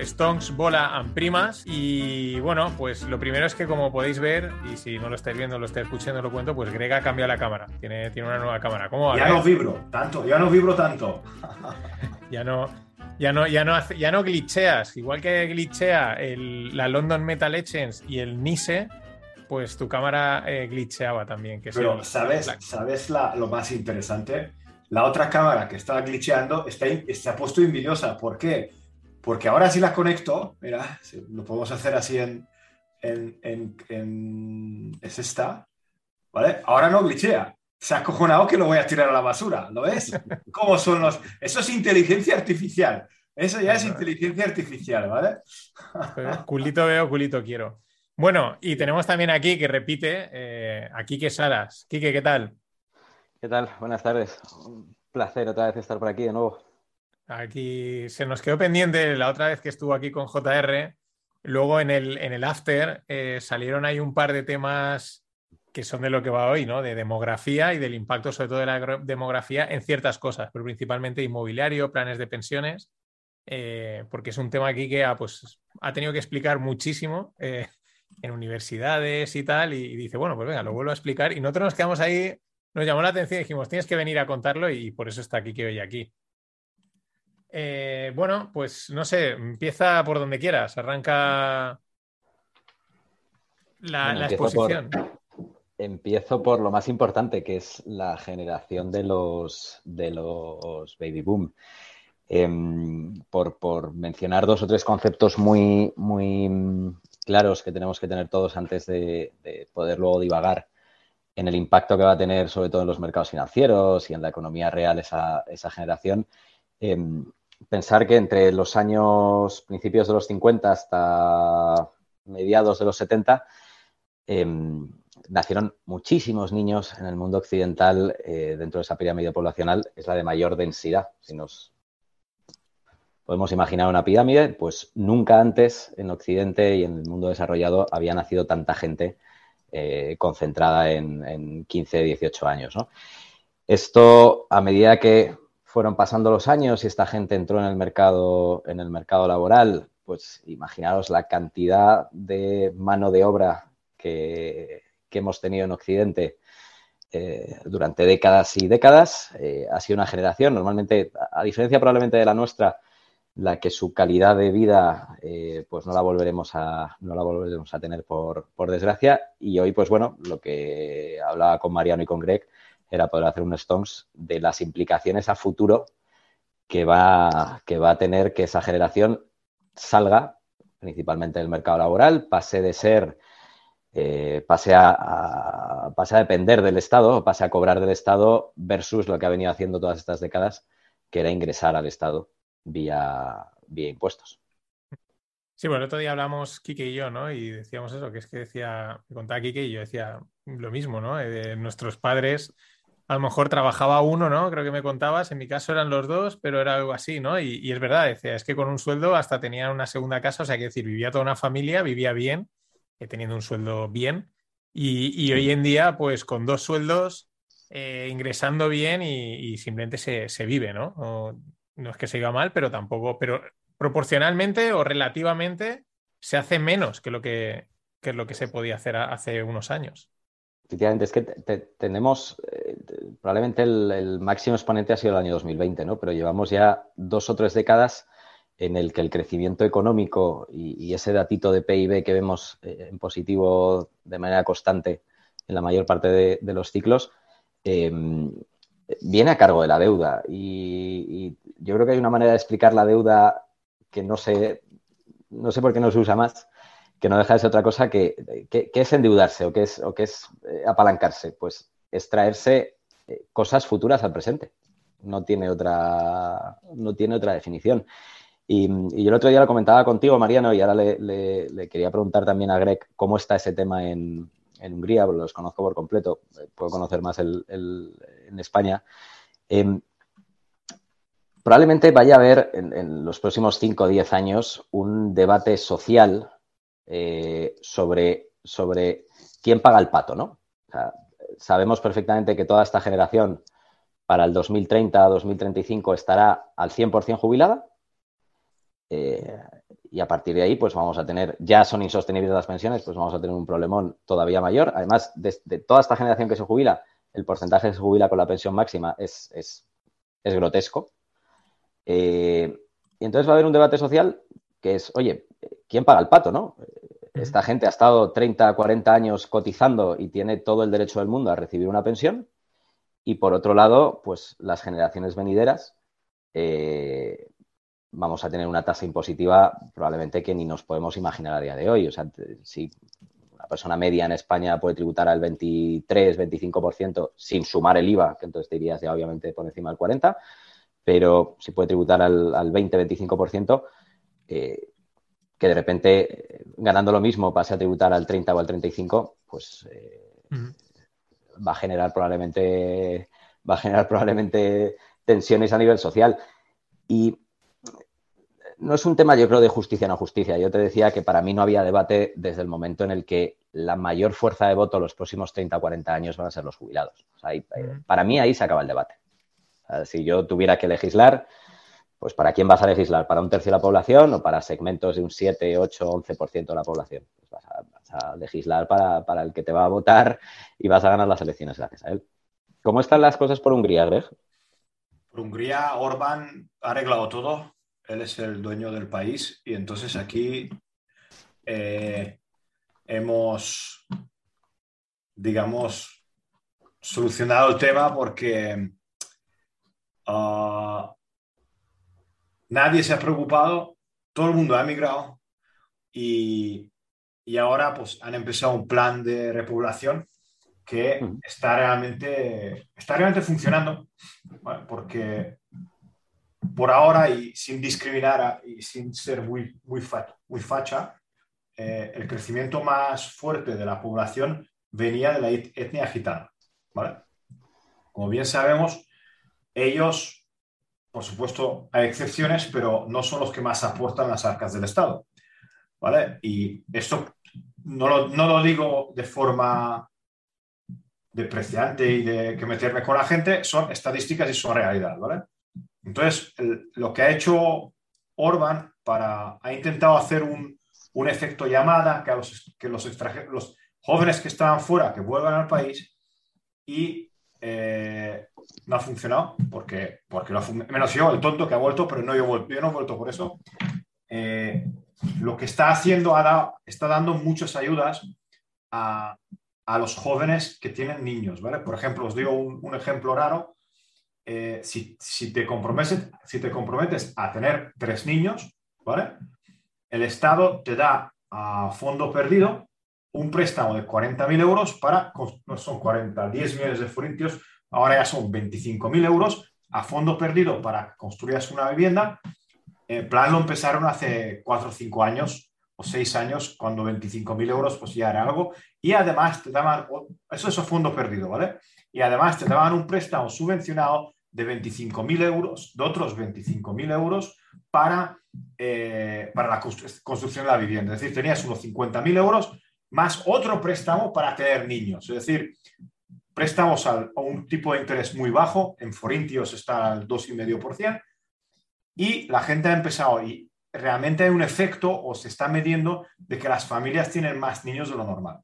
Stonks, Bola and Primas. Y bueno, pues lo primero es que como podéis ver, y si no lo estáis viendo, lo estáis escuchando, lo cuento, pues Greg ha cambiado la cámara. Tiene, tiene una nueva cámara. ¿Cómo va? Ya no vibro tanto, ya no vibro tanto. ya no, ya no, ya no, ya no glitcheas. Igual que glitchea el, la London Metal Legends y el Nice, pues tu cámara eh, glitcheaba también. Que Pero, ¿sabes, ¿sabes lo más interesante? La otra cámara que estaba glitcheando está, se ha puesto envidiosa. ¿Por qué? Porque ahora si la conecto, mira, lo podemos hacer así en, en, es esta, ¿vale? Ahora no glitchea. Se ha acojonado que lo voy a tirar a la basura, ¿lo ves? ¿Cómo son los...? Eso es inteligencia artificial. Eso ya es inteligencia artificial, ¿vale? culito veo, culito quiero. Bueno, y tenemos también aquí que repite, eh, aquí que Saras. Quique, ¿qué tal? ¿Qué tal? Buenas tardes. Un placer otra vez estar por aquí de nuevo. Aquí se nos quedó pendiente la otra vez que estuvo aquí con JR. Luego en el, en el after eh, salieron ahí un par de temas que son de lo que va hoy, ¿no? De demografía y del impacto sobre todo de la demografía en ciertas cosas, pero principalmente inmobiliario, planes de pensiones, eh, porque es un tema aquí que ha, pues, ha tenido que explicar muchísimo eh, en universidades y tal, y, y, dice, bueno, pues venga, lo vuelvo a explicar, y nosotros nos quedamos ahí nos llamó la atención y dijimos, tienes que venir a contarlo y por eso está aquí que hoy aquí. Eh, bueno, pues no sé, empieza por donde quieras, arranca la, exposición. empiezo por lo más importante, que es la generación de los, de los baby boom. Em, por, mencionar dos o tres conceptos muy, muy claros que tenemos que tener todos antes de poder luego divagar en el impacto que va a tener sobre todo en los mercados financieros y en la economía real esa, generación. Em, pensar que entre los años principios de los 50 hasta mediados de los 70 em, nacieron muchísimos niños en el mundo occidental eh, dentro de esa pirámide poblacional. Es la de mayor densidad. Si nos podemos imaginar una pirámide, pues nunca antes en Occidente y en el mundo desarrollado había nacido tanta gente eh, concentrada en, 15, 18 años. Esto, a medida que fueron pasando los años y esta gente entró en el mercado, en el mercado laboral, pues imaginaros la cantidad de mano de obra que, hemos tenido en Occidente eh, durante décadas y décadas. Eh, ha sido una generación, normalmente, a diferencia probablemente de la nuestra, la que su calidad de vida eh, pues no la volveremos a no la volveremos a tener por, desgracia y hoy pues bueno lo que hablaba con Mariano y con Greg era poder hacer un Stones de las implicaciones a futuro que va que va a tener que esa generación salga principalmente del mercado laboral pase de ser eh, pase a, pase a depender del Estado pase a cobrar del Estado versus lo que ha venido haciendo todas estas décadas que era ingresar al Estado vía, vía impuestos. Sí, bueno, el otro día hablamos Kike y yo, ¿no? Y decíamos eso, que es que decía, me contaba Kike y yo decía lo mismo, ¿no? Eh, nuestros padres, a lo mejor trabajaba uno, ¿no? Creo que me contabas, en mi caso eran los dos, pero era algo así, ¿no? Y, es verdad, decía, es que con un sueldo hasta tenían una segunda casa, o sea, que decir, vivía toda una familia, vivía bien, eh, teniendo un sueldo bien, y, hoy en día, pues con dos sueldos, eh, ingresando bien y, simplemente se, se, vive, ¿no? no es que se iba mal, pero tampoco, pero proporcionalmente o relativamente se hace menos que lo que, es lo que se podía hacer hace unos años. Efectivamente, es que tenemos, eh, probablemente el, máximo exponente ha sido el año 2020, ¿no? Pero llevamos ya dos o tres décadas en el que el crecimiento económico y, ese datito de PIB que vemos eh, en positivo de manera constante en la mayor parte de, los ciclos, eh, viene a cargo de la deuda. Y, yo creo que hay una manera de explicar la deuda que no sé, no sé por qué no se usa más, que no deja de ser otra cosa que, que, es endeudarse o que es, o que es eh, apalancarse. Pues extraerse cosas futuras al presente. No tiene otra, no tiene otra definición. Y, yo el otro día lo comentaba contigo, Mariano, y ahora le, quería preguntar también a Greg cómo está ese tema en, en Hungría, los conozco por completo, eh, puedo conocer más el, en España. Em, probablemente vaya a haber en, los próximos 5 o 10 años un debate social eh, sobre, sobre quién paga el pato, ¿no? Sabemos perfectamente que toda esta generación para el 2030 2035 estará al 100% jubilada Eh, y a partir de ahí, pues vamos a tener, ya son insostenibles las pensiones, pues vamos a tener un problemón todavía mayor. Además, de, toda esta generación que se jubila, el porcentaje que se jubila con la pensión máxima es, es, grotesco. Eh, y entonces va a haber un debate social que es, oye, ¿quién paga el pato, no? Esta gente ha estado 30, 40 años cotizando y tiene todo el derecho del mundo a recibir una pensión. Y por otro lado, pues las generaciones venideras eh, vamos a tener una tasa impositiva probablemente que ni nos podemos imaginar a día de hoy. O sea, si una persona media en España puede tributar al 23, 25% sin sumar el IVA, que entonces te irías ya obviamente por encima del 40%, pero si puede tributar al, 20, 25%, eh, que de repente, ganando lo mismo, pase a tributar al 30 o al 35, pues eh, va a generar probablemente va a generar probablemente tensiones a nivel social. Y no es un tema, yo creo, de justicia o no justicia. Yo te decía que para mí no había debate desde el momento en el que la mayor fuerza de voto los próximos 30 o 40 años van a ser los jubilados. Eh, para mí ahí se acaba el debate. si yo tuviera que legislar, pues ¿para quién vas a legislar? ¿Para un tercio de la población o para segmentos de un 7, 8, 11% de la población? Pues vas, a, legislar para, para, el que te va a votar y vas a ganar las elecciones gracias a él. ¿Cómo están las cosas por Hungría, Greg? Por Hungría, Orbán ha arreglado todo él es el dueño del país y entonces aquí eh, hemos, digamos, solucionado el tema porque ah, nadie se ha preocupado, todo el mundo ha emigrado y, ahora pues han empezado un plan de repoblación que está realmente, está realmente funcionando, porque por ahora y sin discriminar y sin ser muy, muy, muy facha, eh, el crecimiento más fuerte de la población venía de la etnia gitana. ¿vale? Como bien sabemos, ellos, por supuesto, hay excepciones, pero no son los que más aportan las arcas del Estado. ¿vale? Y esto no lo, no lo digo de forma depreciante y de que meterme con la gente, son estadísticas y son realidad. ¿vale? Entonces, lo que ha hecho Orban para, ha intentado hacer un, efecto llamada que, los, que los, los jóvenes que estaban fuera que vuelvan al país y eh, no ha funcionado porque, porque lo ha, menos yo, el tonto que ha vuelto, pero no yo, yo no he vuelto por eso. Eh, lo que está haciendo ahora está dando muchas ayudas a, a, los jóvenes que tienen niños, ¿vale? Por ejemplo, os digo un, ejemplo raro. Eh, si, te comprometes, si te comprometes a tener tres niños, ¿vale? El Estado te da a fondo perdido un préstamo de 40.000 euros para, no son 40, 10 millones de forintios, ahora ya son 25.000 euros a fondo perdido para construir una vivienda. El plan lo empezaron hace 4 o 5 años o 6 años, cuando 25.000 euros pues ya era algo. Y además te daban, eso es a fondo perdido, ¿vale? Y además te daban un préstamo subvencionado de 25.000 euros, de otros 25.000 euros para, eh, para la construcción de la vivienda. Es decir, tenías unos 50.000 euros más otro préstamo para tener niños. Es decir, préstamos a, un tipo de interés muy bajo, en Forintios está al 2,5%, y la gente ha empezado, y realmente hay un efecto o se está midiendo de que las familias tienen más niños de lo normal.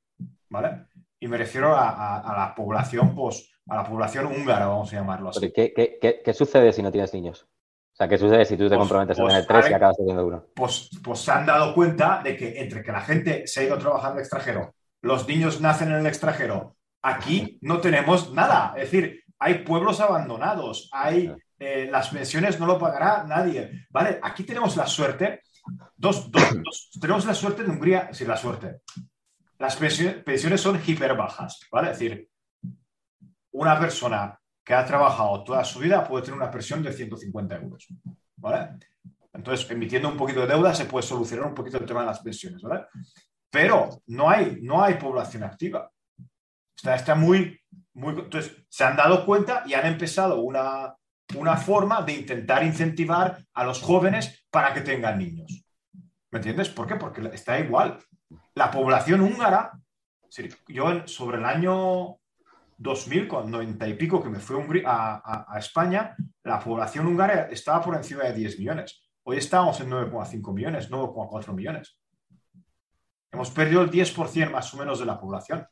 ¿Vale? Y me refiero a, a la población pues, a la población húngara, vamos a llamarlo así. ¿Qué, sucede si no tienes niños? O sea, ¿qué sucede si tú te pues, comprometes a pues, tener tres y acabas teniendo uno? Pues, pues se han dado cuenta de que entre que la gente se ha ido a trabajar el extranjero, los niños nacen en el extranjero, aquí no tenemos nada. Es decir, hay pueblos abandonados, hay eh, las pensiones no lo pagará nadie. ¿Vale? Aquí tenemos la suerte, dos, tenemos la suerte de Hungría, sí, la suerte. Las pensiones son hiper bajas, ¿vale? Es decir, una persona que ha trabajado toda su vida puede tener una pensión de 150 euros. ¿vale? Entonces, emitiendo un poquito de deuda se puede solucionar un poquito el tema de las pensiones. ¿vale? Pero no hay, no hay población activa. Está, está muy, muy... Entonces, se han dado cuenta y han empezado una, una forma de intentar incentivar a los jóvenes para que tengan niños. ¿Me entiendes? ¿Por qué? Porque está igual. La población húngara, yo sobre el año 2000, con 90 y pico que me fui a, a, España, la población húngara estaba por encima de 10 millones. Hoy estamos en 9,5 millones, 9,4 millones. Hemos perdido el 10% más o menos de la población.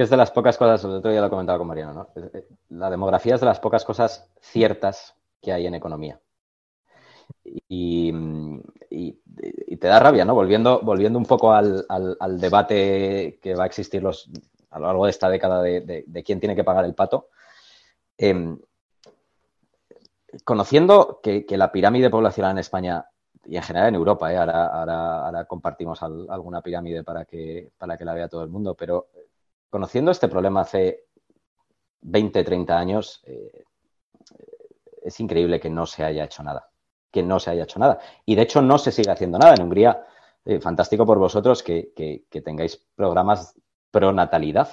Es de las pocas cosas, sobre todo ya lo he comentado con Mariano, ¿no? Eh, la demografía es de las pocas cosas ciertas que hay en economía. Y, te da rabia, ¿no? Volviendo, volviendo un poco al, debate que va a existir a lo largo de esta década de, quién tiene que pagar el pato. Em, conociendo que, la pirámide poblacional en España y en general en Europa, ¿eh? ahora, compartimos alguna pirámide para que, para que la vea todo el mundo, pero conociendo este problema hace 20, 30 años, eh, es increíble que no se haya hecho nada, que no se haya hecho nada. Y de hecho no se sigue haciendo nada. En Hungría, eh, fantástico por vosotros que, tengáis programas pro natalidad.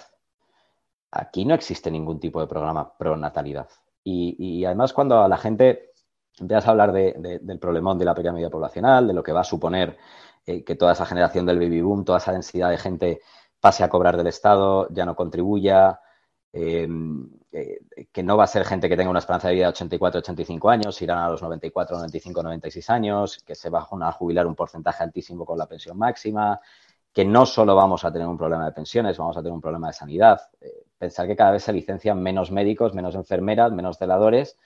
Aquí no existe ningún tipo de programa pro natalidad. Y, además cuando a la gente empiezas a hablar del problemón de la pirámide poblacional, de lo que va a suponer eh, que toda esa generación del baby boom, toda esa densidad de gente pase a cobrar del Estado, ya no contribuya, em, eh, que no va a ser gente que tenga una esperanza de vida de 84, 85 años, irán a los 94, 95, 96 años, que se va a jubilar un porcentaje altísimo con la pensión máxima, que no solo vamos a tener un problema de pensiones, vamos a tener un problema de sanidad. Eh, pensar que cada vez se licencian menos médicos, menos enfermeras, menos celadores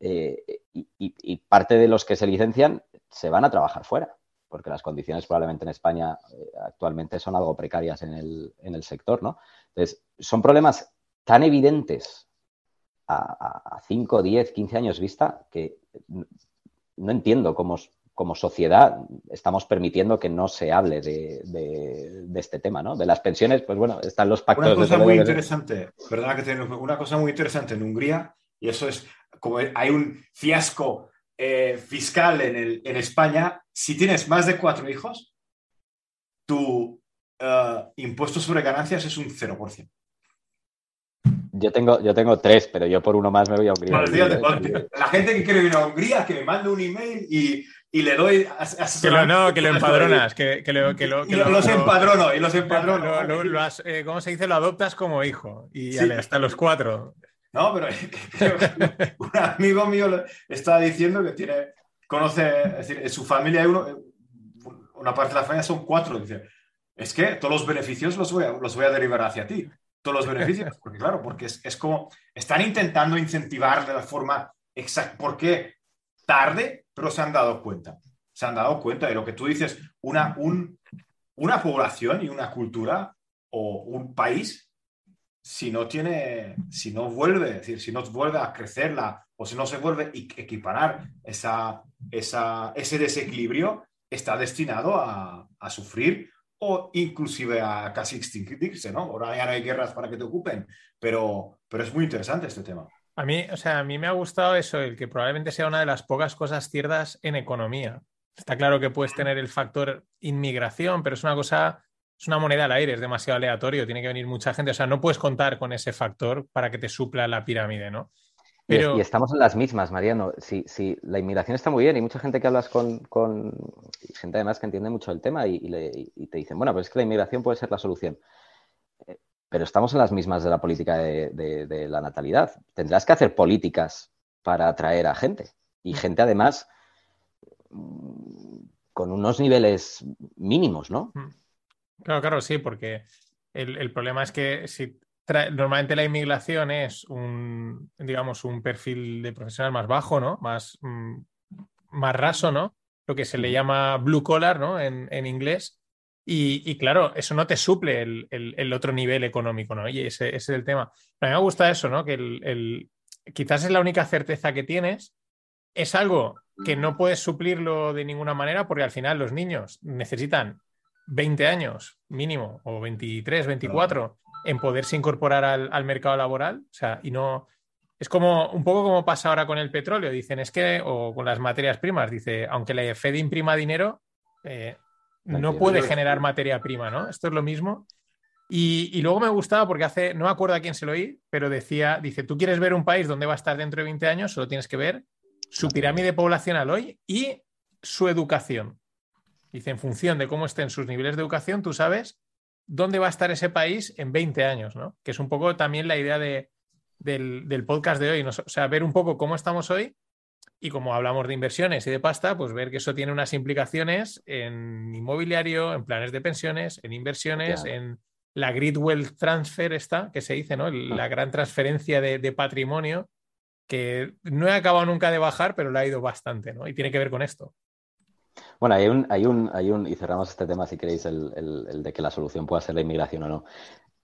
eh, y, parte de los que se licencian se van a trabajar fuera, porque las condiciones probablemente en España eh, actualmente son algo precarias en el, en el, sector, ¿no? Entonces, son problemas tan evidentes a, 5, 10, 15 años vista que no entiendo cómo, como sociedad estamos permitiendo que no se hable de, este tema, ¿no? De las pensiones, pues bueno, están los pactos. Una cosa muy interesante, perdona que tengo una cosa muy interesante en Hungría, y eso es como hay un fiasco eh, fiscal en, el, en, España, si tienes más de cuatro hijos, tu uh, impuesto sobre ganancias es un 0%. Yo tengo, yo tengo tres, pero yo por uno más me voy a Hungría. la gente que quiere ir a Hungría, que me mande un email y y le doy que lo, no, que lo empadronas, que, que, lo, que lo, y los empadrono, y los empadrono. Eh, ¿Cómo se dice? Lo adoptas como hijo y hasta los cuatro. No, pero un amigo mío está diciendo que tiene, conoce, es decir, en su familia hay uno, una parte de la familia son cuatro. Dice, es que todos los beneficios los voy a, los voy a derivar hacia ti. Todos los beneficios, porque claro, porque es, es como, están intentando incentivar de la forma exacta. ¿Por qué? Tarde, pero se han dado cuenta. Se han dado cuenta de lo que tú dices, una, una población y una cultura o un país, si no tiene, si no vuelve, es decir, si no vuelve a crecerla o si no se vuelve a equiparar esa, esa, ese desequilibrio, está destinado a, a sufrir o inclusive a casi extinguirse, ¿no? Ahora ya no hay guerras para que te ocupen, pero, pero es muy interesante este tema. A mí, o sea, a mí me ha gustado eso, el que probablemente sea una de las pocas cosas ciertas en economía. Está claro que puedes tener el factor inmigración, pero es una cosa, es una moneda al aire, es demasiado aleatorio, tiene que venir mucha gente. O sea, no puedes contar con ese factor para que te supla la pirámide, ¿no? Pero... Y, estamos en las mismas, Mariano. Si, si, la inmigración está muy bien y mucha gente que hablas con, con gente además que entiende mucho el tema y, y, te dicen, bueno, pues es que la inmigración puede ser la solución pero estamos en las mismas de la política de, la natalidad. Tendrás que hacer políticas para atraer a gente. Y gente, además, con unos niveles mínimos, ¿no? Mm. Claro, claro, sí, porque el, problema es que si normalmente la inmigración es un, digamos, un perfil de profesional más bajo, ¿no? Más, mm, más raso, ¿no? Lo que se le llama blue collar, ¿no? En, en inglés. Y, claro, eso no te suple el, otro nivel económico, ¿no? Y ese, es el tema. a mí me gusta eso, ¿no? Que el, quizás es la única certeza que tienes. Es algo que no puedes suplirlo de ninguna manera porque al final los niños necesitan 20 años mínimo o 23, 24 en poderse incorporar al, mercado laboral. O sea, y no... Es como un poco como pasa ahora con el petróleo. Dicen, es que, o con las materias primas, dice, aunque la Fed imprima dinero, eh, no puede generar materia prima, ¿no? Esto es lo mismo. Y, luego me gustaba porque hace, no me acuerdo a quién se lo oí, pero decía, dice, tú quieres ver un país donde va a estar dentro de 20 años, solo tienes que ver su pirámide poblacional hoy y su educación. Dice, en función de cómo estén sus niveles de educación, tú sabes dónde va a estar ese país en 20 años, ¿no? Que es un poco también la idea del, podcast de hoy, ¿no? o sea, ver un poco cómo estamos hoy Y como hablamos de inversiones y de pasta, pues ver que eso tiene unas implicaciones en inmobiliario, en planes de pensiones, en inversiones, en la grid wealth transfer esta, que se dice, ¿no? La gran transferencia de, patrimonio, que no he acabado nunca de bajar, pero la ha ido bastante, ¿no? Y tiene que ver con esto. Bueno, hay un, hay un, hay un, y cerramos este tema si queréis, el, el de que la solución pueda ser la inmigración o no.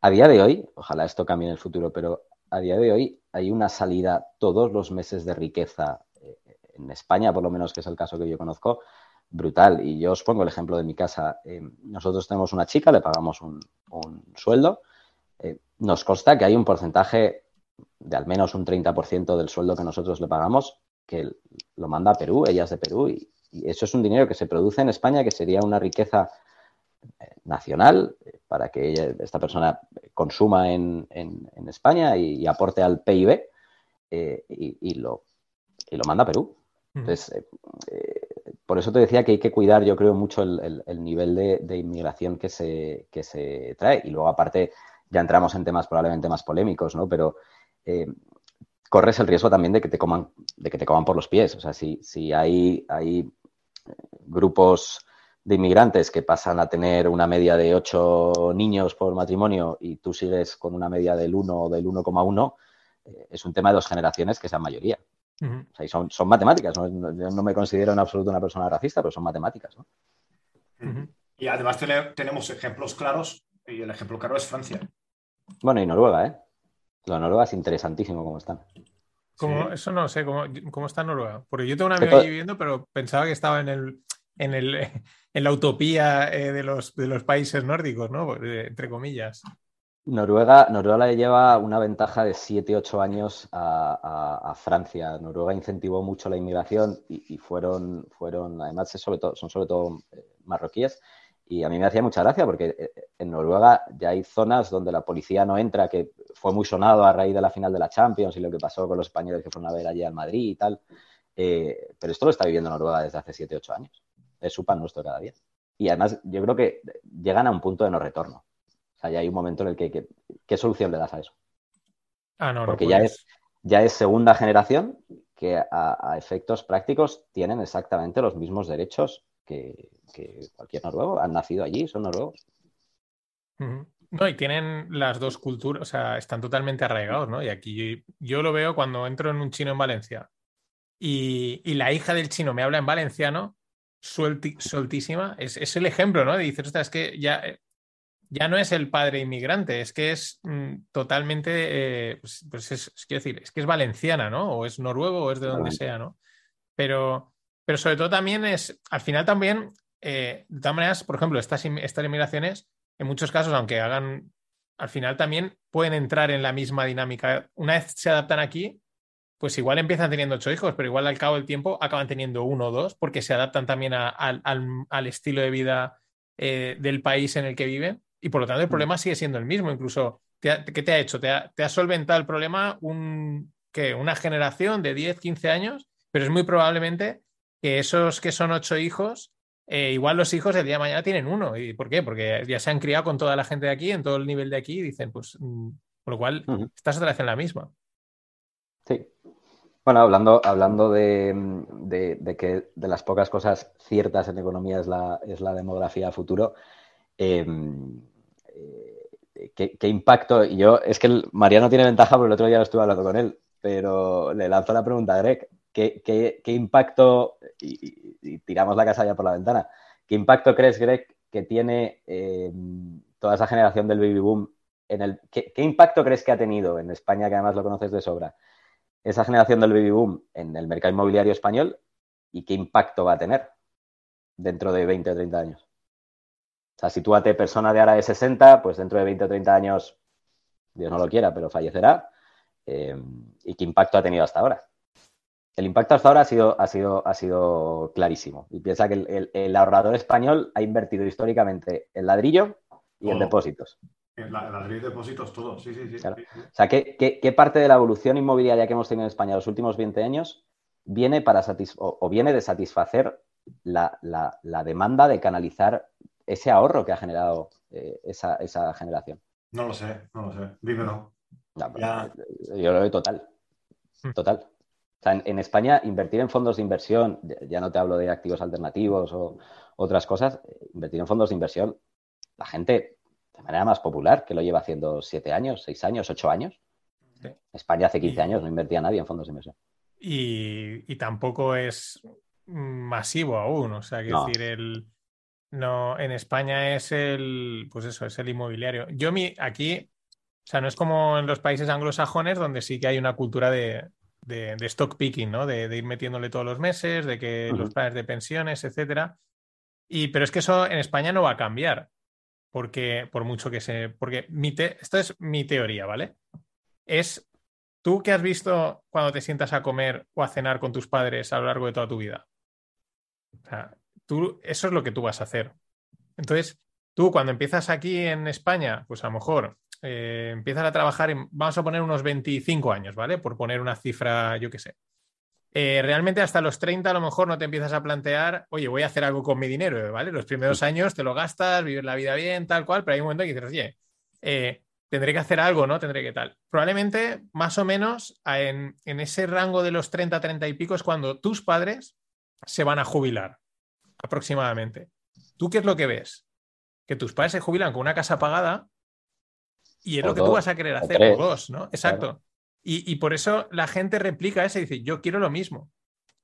A día de hoy, ojalá esto cambie en el futuro, pero a día de hoy hay una salida todos los meses de riqueza eh, en España, por lo menos que es el caso que yo conozco, brutal. Y yo os pongo el ejemplo de mi casa. Eh, nosotros tenemos una chica, le pagamos un, sueldo. Eh, nos consta que hay un porcentaje de al menos un 30% del sueldo que nosotros le pagamos que lo manda a Perú, ella es de Perú, y, eso es un dinero que se produce en España, que sería una riqueza nacional para que esta persona consuma en, España y, aporte al PIB y, lo, y lo manda a Perú. Entonces, eh, eh, por eso te decía que hay que cuidar, yo creo, mucho el, nivel de, inmigración que se, que se trae. Y luego, aparte, ya entramos en temas probablemente más polémicos, ¿no? Pero eh, corres el riesgo también de que te coman, de que te coman por los pies. O sea, si, si hay, hay grupos de inmigrantes que pasan a tener una media de ocho niños por matrimonio y tú sigues con una media del 1 o del 1,1, es un tema de dos generaciones que sean mayoría son, son, matemáticas. ¿no? Yo no me considero en absoluto una persona racista, pero son matemáticas. Y además tenemos ejemplos claros, y el ejemplo claro es Francia. Bueno, y Noruega, ¿eh? La Noruega es interesantísimo cómo están. Eso no sé, ¿cómo, ¿cómo, está Noruega? Porque yo tengo una amigo allí viviendo, pero pensaba que estaba en el, en, el, en la utopía eh, de, los, de los países nórdicos, ¿no? Entre comillas. Noruega, Noruega le lleva una ventaja de 7-8 años a, Francia. Noruega incentivó mucho la inmigración y, fueron, fueron, además sobre todo, son sobre todo eh, marroquíes. Y a mí me hacía mucha gracia porque eh, en Noruega ya hay zonas donde la policía no entra, que fue muy sonado a raíz de la final de la Champions y lo que pasó con los españoles que fueron a ver allí al Madrid y tal. Eh, pero esto lo está viviendo Noruega desde hace 7-8 años. Es su pan nuestro cada día. Y además yo creo que llegan a un punto de no retorno. O sea, ya hay un momento en el que, ¿qué solución le das a eso? Ah, no, Porque ya, es, ya es segunda generación que a, efectos prácticos tienen exactamente los mismos derechos que, cualquier noruego. Han nacido allí, son noruegos. No, y tienen las dos culturas, o sea, están totalmente arraigados, ¿no? Y aquí yo, lo veo cuando entro en un chino en Valencia y, la hija del chino me habla en valenciano, sueltísima, es, el ejemplo, ¿no? De dices, es que ya ya no es el padre inmigrante, es que es mm, totalmente, eh, pues, pues es, quiero decir, es que es valenciana, ¿no? O es noruego o es de donde sea, ¿no? Pero, pero sobre todo también es, al final también, eh, de todas maneras, por ejemplo, estas, estas inmigraciones, en muchos casos, aunque hagan, al final también pueden entrar en la misma dinámica. Una vez se adaptan aquí, pues igual empiezan teniendo ocho hijos, pero igual al cabo del tiempo acaban teniendo uno o dos, porque se adaptan también al, estilo de vida eh, del país en el que viven y por lo tanto el mm. problema sigue siendo el mismo. Incluso, ¿qué te ha hecho? ¿Te ha, solventado el problema un, una generación de 10, 15 años? Pero es muy probablemente que esos que son ocho hijos, eh, igual los hijos el día de mañana tienen uno. ¿Y por qué? Porque ya se han criado con toda la gente de aquí, en todo el nivel de aquí, y dicen, pues, mm, por lo cual, estás otra vez en la misma. Sí. Bueno, hablando, hablando de, que de las pocas cosas ciertas en economía es la, es la demografía futuro, Em, eh, ¿qué, impacto? Y yo, es que Mariano tiene ventaja porque el otro día lo estuve hablando con él, pero le lanzo la pregunta a Greg, ¿qué, impacto, y, tiramos la casa ya por la ventana, ¿qué impacto crees, Greg, que tiene em, toda esa generación del baby boom en el, ¿qué, impacto crees que ha tenido en España, que además lo conoces de sobra, esa generación del baby boom en el mercado inmobiliario español y qué impacto va a tener dentro de 20 o 30 años? O sea, sitúate persona de ahora de 60, pues dentro de 20 o 30 años, Dios no lo quiera, pero fallecerá. Eh, ¿Y qué impacto ha tenido hasta ahora? El impacto hasta ahora ha sido, ha sido, ha sido clarísimo. Y piensa que el, ahorrador español ha invertido históricamente en ladrillo y en depósitos. En ladrillo y depósitos, todo, sí, sí, sí. O sea, ¿qué, parte de la evolución inmobiliaria que hemos tenido en España los últimos 20 años viene, para o, viene de satisfacer la, la demanda de canalizar ese ahorro que ha generado eh, esa, generación. No lo sé, no lo sé. Dímelo. Yo lo veo total. Hmm. Total. en, España, invertir en fondos de inversión, ya no te hablo de activos alternativos o otras cosas, invertir en fondos de inversión, la gente de manera más popular, que lo lleva haciendo siete años, seis años, ocho años. España hace 15 años no invertía nadie en fondos de inversión. Y, tampoco es masivo aún, o sea, que decir, el, no, en España es el, pues eso, es el inmobiliario. Yo mi, aquí, o sea, no es como en los países anglosajones donde sí que hay una cultura de, de, stock picking, ¿no? De, ir metiéndole todos los meses, de que los planes de pensiones, etcétera. Y, pero es que eso en España no va a cambiar, porque por mucho que se, porque mi esto es mi teoría, ¿vale? Es tú que has visto cuando te sientas a comer o a cenar con tus padres a lo largo de toda tu vida. O sea, tú, eso es lo que tú vas a hacer. Entonces, tú cuando empiezas aquí en España, pues a lo mejor eh, empiezas a trabajar, en, vamos a poner unos 25 años, ¿vale? Por poner una cifra, yo qué sé. Eh, realmente hasta los 30 a lo mejor no te empiezas a plantear, oye, voy a hacer algo con mi dinero, ¿vale? Los primeros años te lo gastas, vives la vida bien, tal cual, pero hay un momento que dices, oye, eh, tendré que hacer algo, ¿no? Tendré que tal. Probablemente, más o menos, en, en ese rango de los 30, 30 y pico es cuando tus padres se van a jubilar aproximadamente. ¿Tú qué es lo que ves? Que tus padres se jubilan con una casa pagada y es lo que tú vas a querer hacer, o dos, ¿no? Exacto. Y, por eso la gente replica eso y dice, yo quiero lo mismo.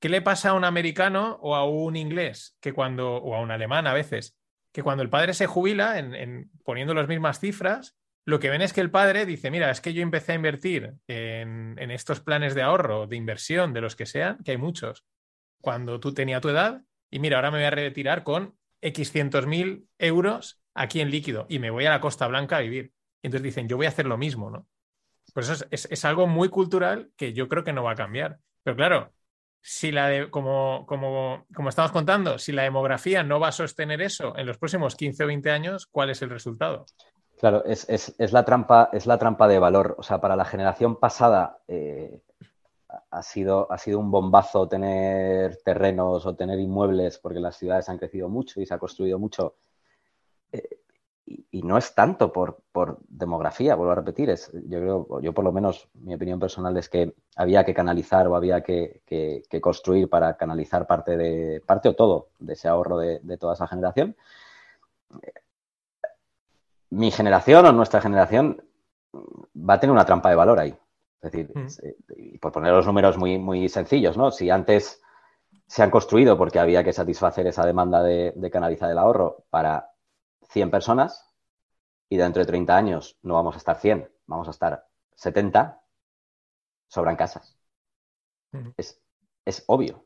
¿Qué le pasa a un americano o a un inglés que cuando, o a un alemán a veces, que cuando el padre se jubila, en, poniendo las mismas cifras, lo que ven es que el padre dice, mira, es que yo empecé a invertir en, en estos planes de ahorro, de inversión, de los que sean, que hay muchos, cuando tú tenías tu edad, y mira, ahora me voy a retirar con X cientos mil euros aquí en líquido y me voy a la Costa Blanca a vivir. Y entonces dicen, yo voy a hacer lo mismo, ¿no? Pues eso es, algo muy cultural que yo creo que no va a cambiar. Pero claro, si la de, como, como, como estamos contando, si la demografía no va a sostener eso en los próximos 15 o 20 años, ¿cuál es el resultado? Claro, es, la, trampa, es la trampa de valor. O sea, para la generación pasada, eh, ha sido, ha sido un bombazo tener terrenos o tener inmuebles porque las ciudades han crecido mucho y se ha construido mucho. Eh, y, no es tanto por, demografía, vuelvo a repetir. Es, yo creo, yo por lo menos, mi opinión personal es que había que canalizar o había que, construir para canalizar parte de, parte o todo de ese ahorro de, de toda esa generación. Mi generación o nuestra generación va a tener una trampa de valor ahí. Es decir, mm. por poner los números muy, muy sencillos, ¿no? Si antes se han construido porque había que satisfacer esa demanda de, canalizar el ahorro para 100 personas y dentro de 30 años no vamos a estar 100, vamos a estar 70, sobran casas. Mm. Es, obvio.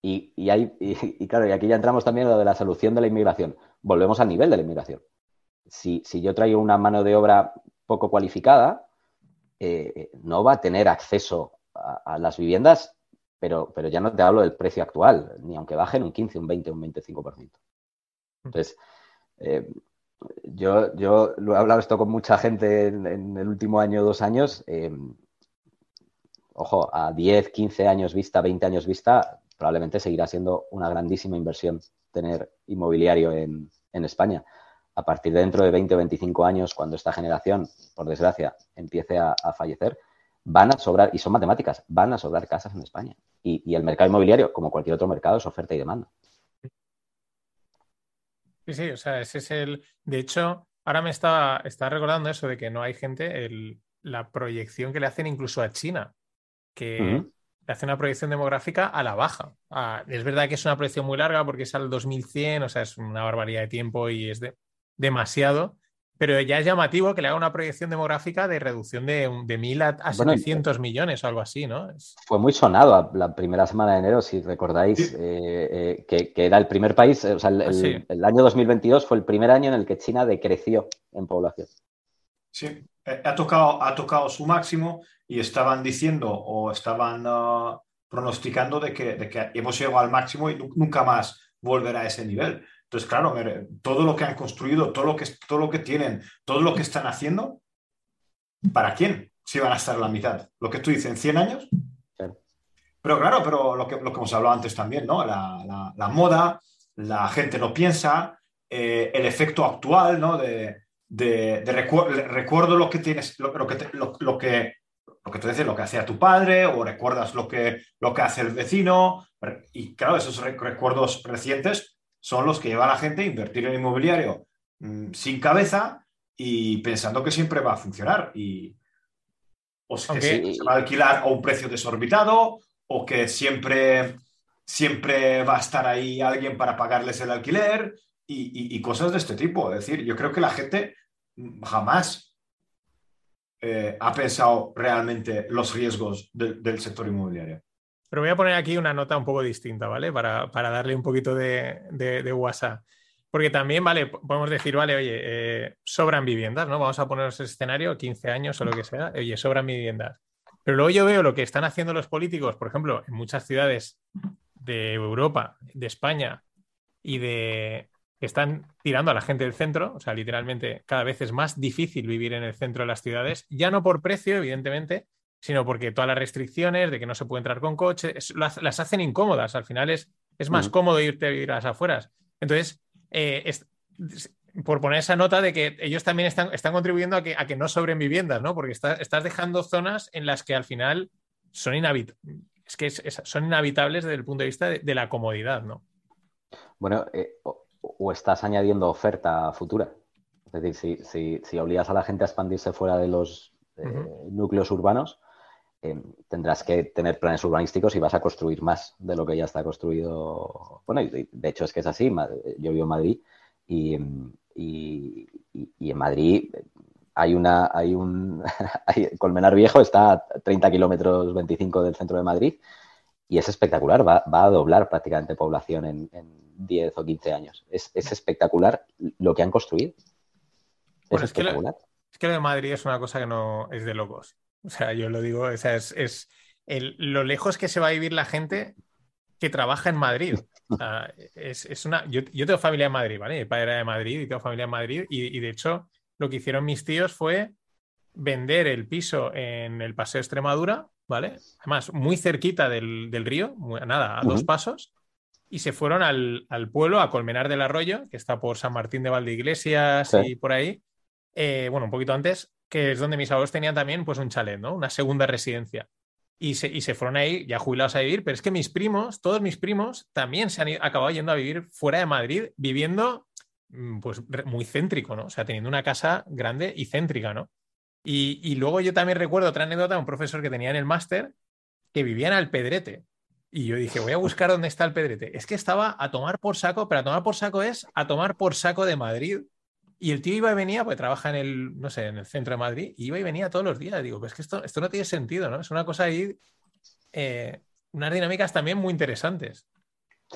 Y, hay, y, claro, y aquí ya entramos también en lo de la solución de la inmigración. Volvemos al nivel de la inmigración. Si, si yo traigo una mano de obra poco cualificada, eh, no va a tener acceso a, las viviendas, pero, pero, ya no te hablo del precio actual, ni aunque bajen un 15, un 20, un 25%. Entonces, eh, yo, yo lo he hablado esto con mucha gente en, el último año dos años. Eh, ojo, a 10, 15 años vista, 20 años vista, probablemente seguirá siendo una grandísima inversión tener inmobiliario en, en España a partir de dentro de 20 o 25 años, cuando esta generación, por desgracia, empiece a, fallecer, van a sobrar, y son matemáticas, van a sobrar casas en España. Y, el mercado inmobiliario, como cualquier otro mercado, es oferta y demanda. Sí, sí, o sea, ese es el. De hecho, ahora me está, está recordando eso de que no hay gente, la proyección que le hacen incluso a China, que le hace una proyección demográfica a la baja. Ah, es verdad que es una proyección muy larga porque es al 2100, o sea, es una barbaridad de tiempo y es de demasiado, pero ya es llamativo que le haga una proyección demográfica de reducción de, de 1.000 a, 700 millones o algo así, ¿no? Fue muy sonado la primera semana de enero, si recordáis, eh, eh, que, era el primer país, o sea, el, ah, el, año 2022 fue el primer año en el que China decreció en población. Sí, eh, ha tocado, ha tocado su máximo y estaban diciendo o estaban uh, pronosticando de que, de que hemos llegado al máximo y nunca más volverá a ese nivel. Entonces, claro, todo lo que han construido, todo lo que, todo lo que tienen, todo lo que están haciendo, ¿para quién? Si van a estar la mitad. Lo que tú dices, en 100 años. Pero claro, pero lo que, lo que hemos hablado antes también, ¿no? La, moda, la gente no piensa, eh, el efecto actual, ¿no? De, recuerdo lo que tienes, lo, que, lo, que lo que tú dices, lo que hacía tu padre o recuerdas lo que, lo que hace el vecino. Y claro, esos recuerdos recientes son los que llevan a la gente a invertir en inmobiliario mm, sin cabeza y pensando que siempre va a funcionar. Y, o que se, va a alquilar a un precio desorbitado o que siempre, siempre va a estar ahí alguien para pagarles el alquiler y, y cosas de este tipo. Es decir, yo creo que la gente jamás eh, ha pensado realmente los riesgos del sector inmobiliario. Pero voy a poner aquí una nota un poco distinta, ¿vale? Para, darle un poquito de, de, WhatsApp. Porque también, vale, podemos decir, vale, oye, eh, sobran viviendas, ¿no? Vamos a ponernos ese escenario, 15 años o lo que sea, oye, sobran viviendas. Pero luego yo veo lo que están haciendo los políticos, por ejemplo, en muchas ciudades de Europa, de España y de, están tirando a la gente del centro, o sea, literalmente cada vez es más difícil vivir en el centro de las ciudades, ya no por precio, evidentemente, sino porque todas las restricciones de que no se puede entrar con coche, las, hacen incómodas, al final es, es más cómodo irte a vivir a las afueras. Entonces, eh, por poner esa nota de que ellos también están, están contribuyendo a que, a que no sobren viviendas, ¿no? Porque estás dejando zonas en las que al final son, es que son inhabitables desde el punto de vista de, la comodidad, ¿no? Bueno, eh, o estás añadiendo oferta futura. Es decir, si, obligas a la gente a expandirse fuera de los eh, núcleos urbanos, eh, tendrás que tener planes urbanísticos y vas a construir más de lo que ya está construido. Bueno, de hecho es que es así. Yo vivo en Madrid y, en Madrid hay una, hay un Colmenar Viejo está a 30 kilómetros 25 del centro de Madrid y es espectacular, va, a doblar prácticamente población en 10 o 15 años. Es, espectacular lo que han construido. Es espectacular. Es que, lo, de Madrid es una cosa que no es de locos. O sea, yo lo digo, o sea, es, lo lejos que se va a vivir la gente que trabaja en Madrid. es, una, yo, tengo familia en Madrid, ¿vale? Mi padre era de Madrid y tengo familia en Madrid. Y, de hecho, lo que hicieron mis tíos fue vender el piso en el Paseo Extremadura, ¿vale? Además, muy cerquita del, río, nada, a dos pasos y se fueron al, pueblo, a Colmenar del Arroyo, que está por San Martín de Valdeiglesias y por ahí, eh, bueno, un poquito antes, que es donde mis abuelos tenían también pues un chalet, ¿no? Una segunda residencia. Y se, y se fueron ahí ya jubilados a vivir, pero es que mis primos, todos mis primos, también se han acabado yendo a vivir fuera de Madrid, viviendo mm, pues muy céntrico, ¿no? O sea, teniendo una casa grande y céntrica, ¿no? Y, y luego yo también recuerdo otra anécdota, un profesor que tenía en el máster, que vivía en Alpedrete, y yo dije, voy a buscar dónde está el Pedrete. Es que estaba a tomar por saco, pero a tomar por saco es a tomar por saco de Madrid. Y el tío iba y venía, pues trabaja en el, no sé, en el centro de Madrid, iba y venía todos los días. Digo, pues que esto, esto no tiene sentido, ¿no? Es una cosa ahí, eh, unas dinámicas también muy interesantes.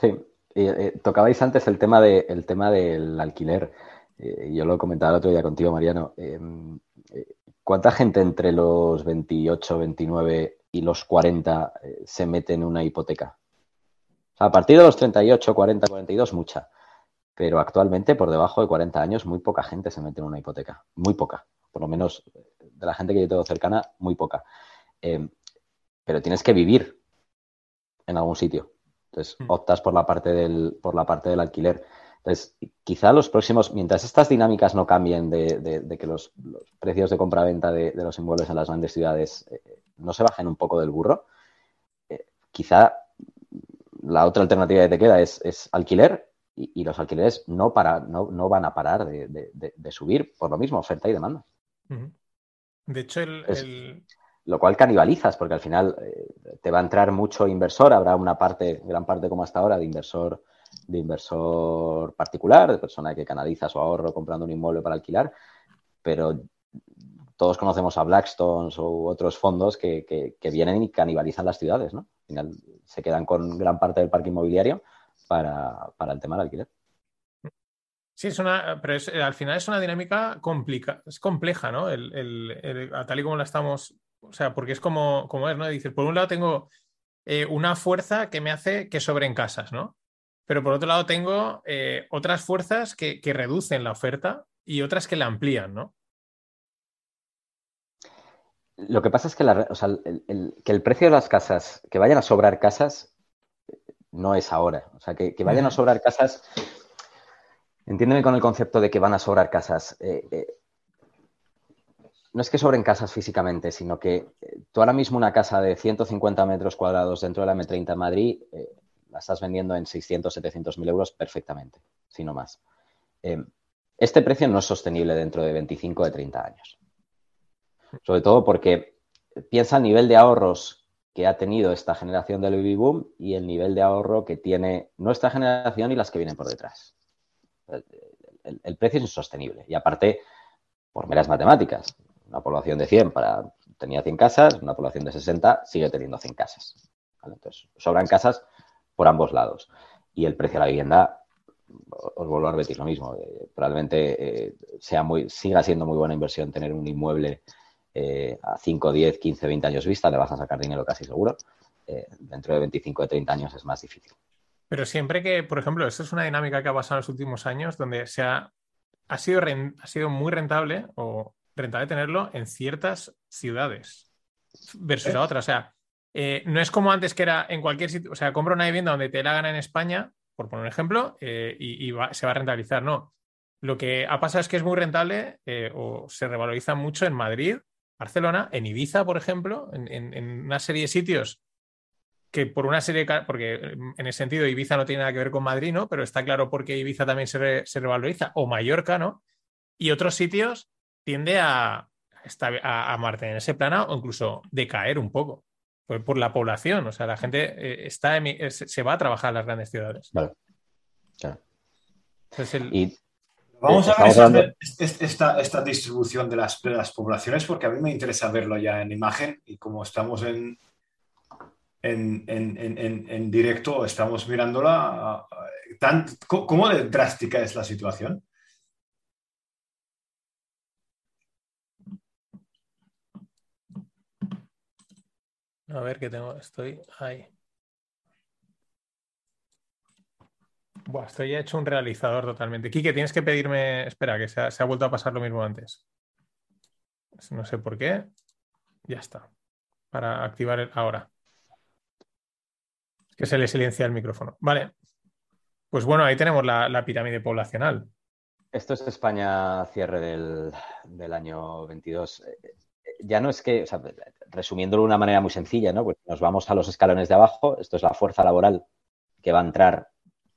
Sí, eh, tocabais antes el tema, de, el tema del alquiler. Eh, yo lo comentaba el otro día contigo, Mariano. Em, ¿Cuánta gente entre los 28, 29 y los 40 eh, se meten en una hipoteca. a partir de los 38, 40, 42, mucha. Pero actualmente, por debajo de 40 años, muy poca gente se mete en una hipoteca. Muy poca. Por lo menos de la gente que yo tengo cercana, muy poca. Em, pero tienes que vivir en algún sitio. Entonces, hmm. optas por la parte del, por la parte del alquiler. Entonces, quizá los próximos, mientras estas dinámicas no cambien de, que los, precios de compra-venta de, los inmuebles en las grandes ciudades eh, no se bajen un poco del burro, eh, quizá la otra alternativa que te queda es, alquiler y, los alquileres no, para, no, van a parar de, subir por lo mismo, oferta y demanda. De hecho, el, Lo cual canibalizas, porque al final eh, te va a entrar mucho inversor, habrá una parte, gran parte como hasta ahora, de inversor de inversor particular, de persona que canaliza su ahorro comprando un inmueble para alquilar, pero todos conocemos a Blackstone u otros fondos que, vienen y canibalizan las ciudades, ¿no? Al final se quedan con gran parte del parque inmobiliario para, el tema del alquiler. Sí, es una, pero al final es una dinámica complica, es compleja, ¿no? El, tal y como la estamos, o sea, porque es como, como es, ¿no? Dices, por un lado tengo eh, una fuerza que me hace que sobren casas, ¿no? Pero por otro lado tengo eh, otras fuerzas que, que, reducen la oferta y otras que la amplían, ¿no? Lo que pasa es que, el, precio de las casas, que vayan a sobrar casas, no es ahora. O sea, que, vayan a sobrar casas, entiéndeme con el concepto de que van a sobrar casas. Eh, eh, no es que sobren casas físicamente, sino que eh, tú ahora mismo una casa de 150 metros cuadrados dentro de la M30 en Madrid eh, la estás vendiendo en 600, 700 mil euros perfectamente, si no más. Este precio no es sostenible dentro de 25 de 30 años. Sobre todo porque piensa el nivel de ahorros que ha tenido esta generación del baby boom y el nivel de ahorro que tiene nuestra generación y las que vienen por detrás. El, precio es insostenible. Y aparte, por meras matemáticas, una población de 100 para, tenía 100 casas, una población de 60 sigue teniendo 100 casas. Entonces, sobran casas por ambos lados. Y el precio de la vivienda, os vuelvo a repetir lo mismo, eh, probablemente eh, sea muy, siga siendo muy buena inversión tener un inmueble eh, a 5, 10, 15, 20 años vista, le vas a sacar dinero casi seguro. Eh, dentro de 25 o 30 años es más difícil. Pero siempre que, por ejemplo, esto es una dinámica que ha pasado en los últimos años donde se ha, ha, sido, ha sido muy rentable o rentable tenerlo en ciertas ciudades versus a otras. O sea, eh, no es como antes que era en cualquier sitio, o sea, compro una vivienda donde te la gana en España, por poner un ejemplo, y, se va a rentabilizar. No. Lo que ha pasado es que es muy rentable o se revaloriza mucho en Madrid Barcelona, en Ibiza, por ejemplo, en, una serie de sitios que por una serie de... porque en el sentido Ibiza no tiene nada que ver con Madrid, ¿no? Pero está claro por qué Ibiza también se, revaloriza, o Mallorca, ¿no? Y otros sitios tiende a, a, mantener ese plano o incluso decaer un poco por, la población. O sea, la gente eh, está se va a trabajar en las grandes ciudades. Vale. y Vamos a ver esta, esta, distribución de las, las, poblaciones porque a mí me interesa verlo ya en imagen y como estamos en, en, en, en directo, estamos mirándola. Tan, ¿Cómo de drástica es la situación? A ver qué tengo, estoy ahí. Buah, estoy hecho un realizador totalmente. Quique, tienes que pedirme. Espera, que se ha, vuelto a pasar lo mismo antes. No sé por qué. Ya está. Para activar el... ahora. Que se le silencia el micrófono. Vale. Pues bueno, ahí tenemos la, pirámide poblacional. Esto es España cierre del, año 22. Ya no es que, o resumiéndolo de una manera muy sencilla, ¿no? Pues nos vamos a los escalones de abajo. Esto es la fuerza laboral que va a entrar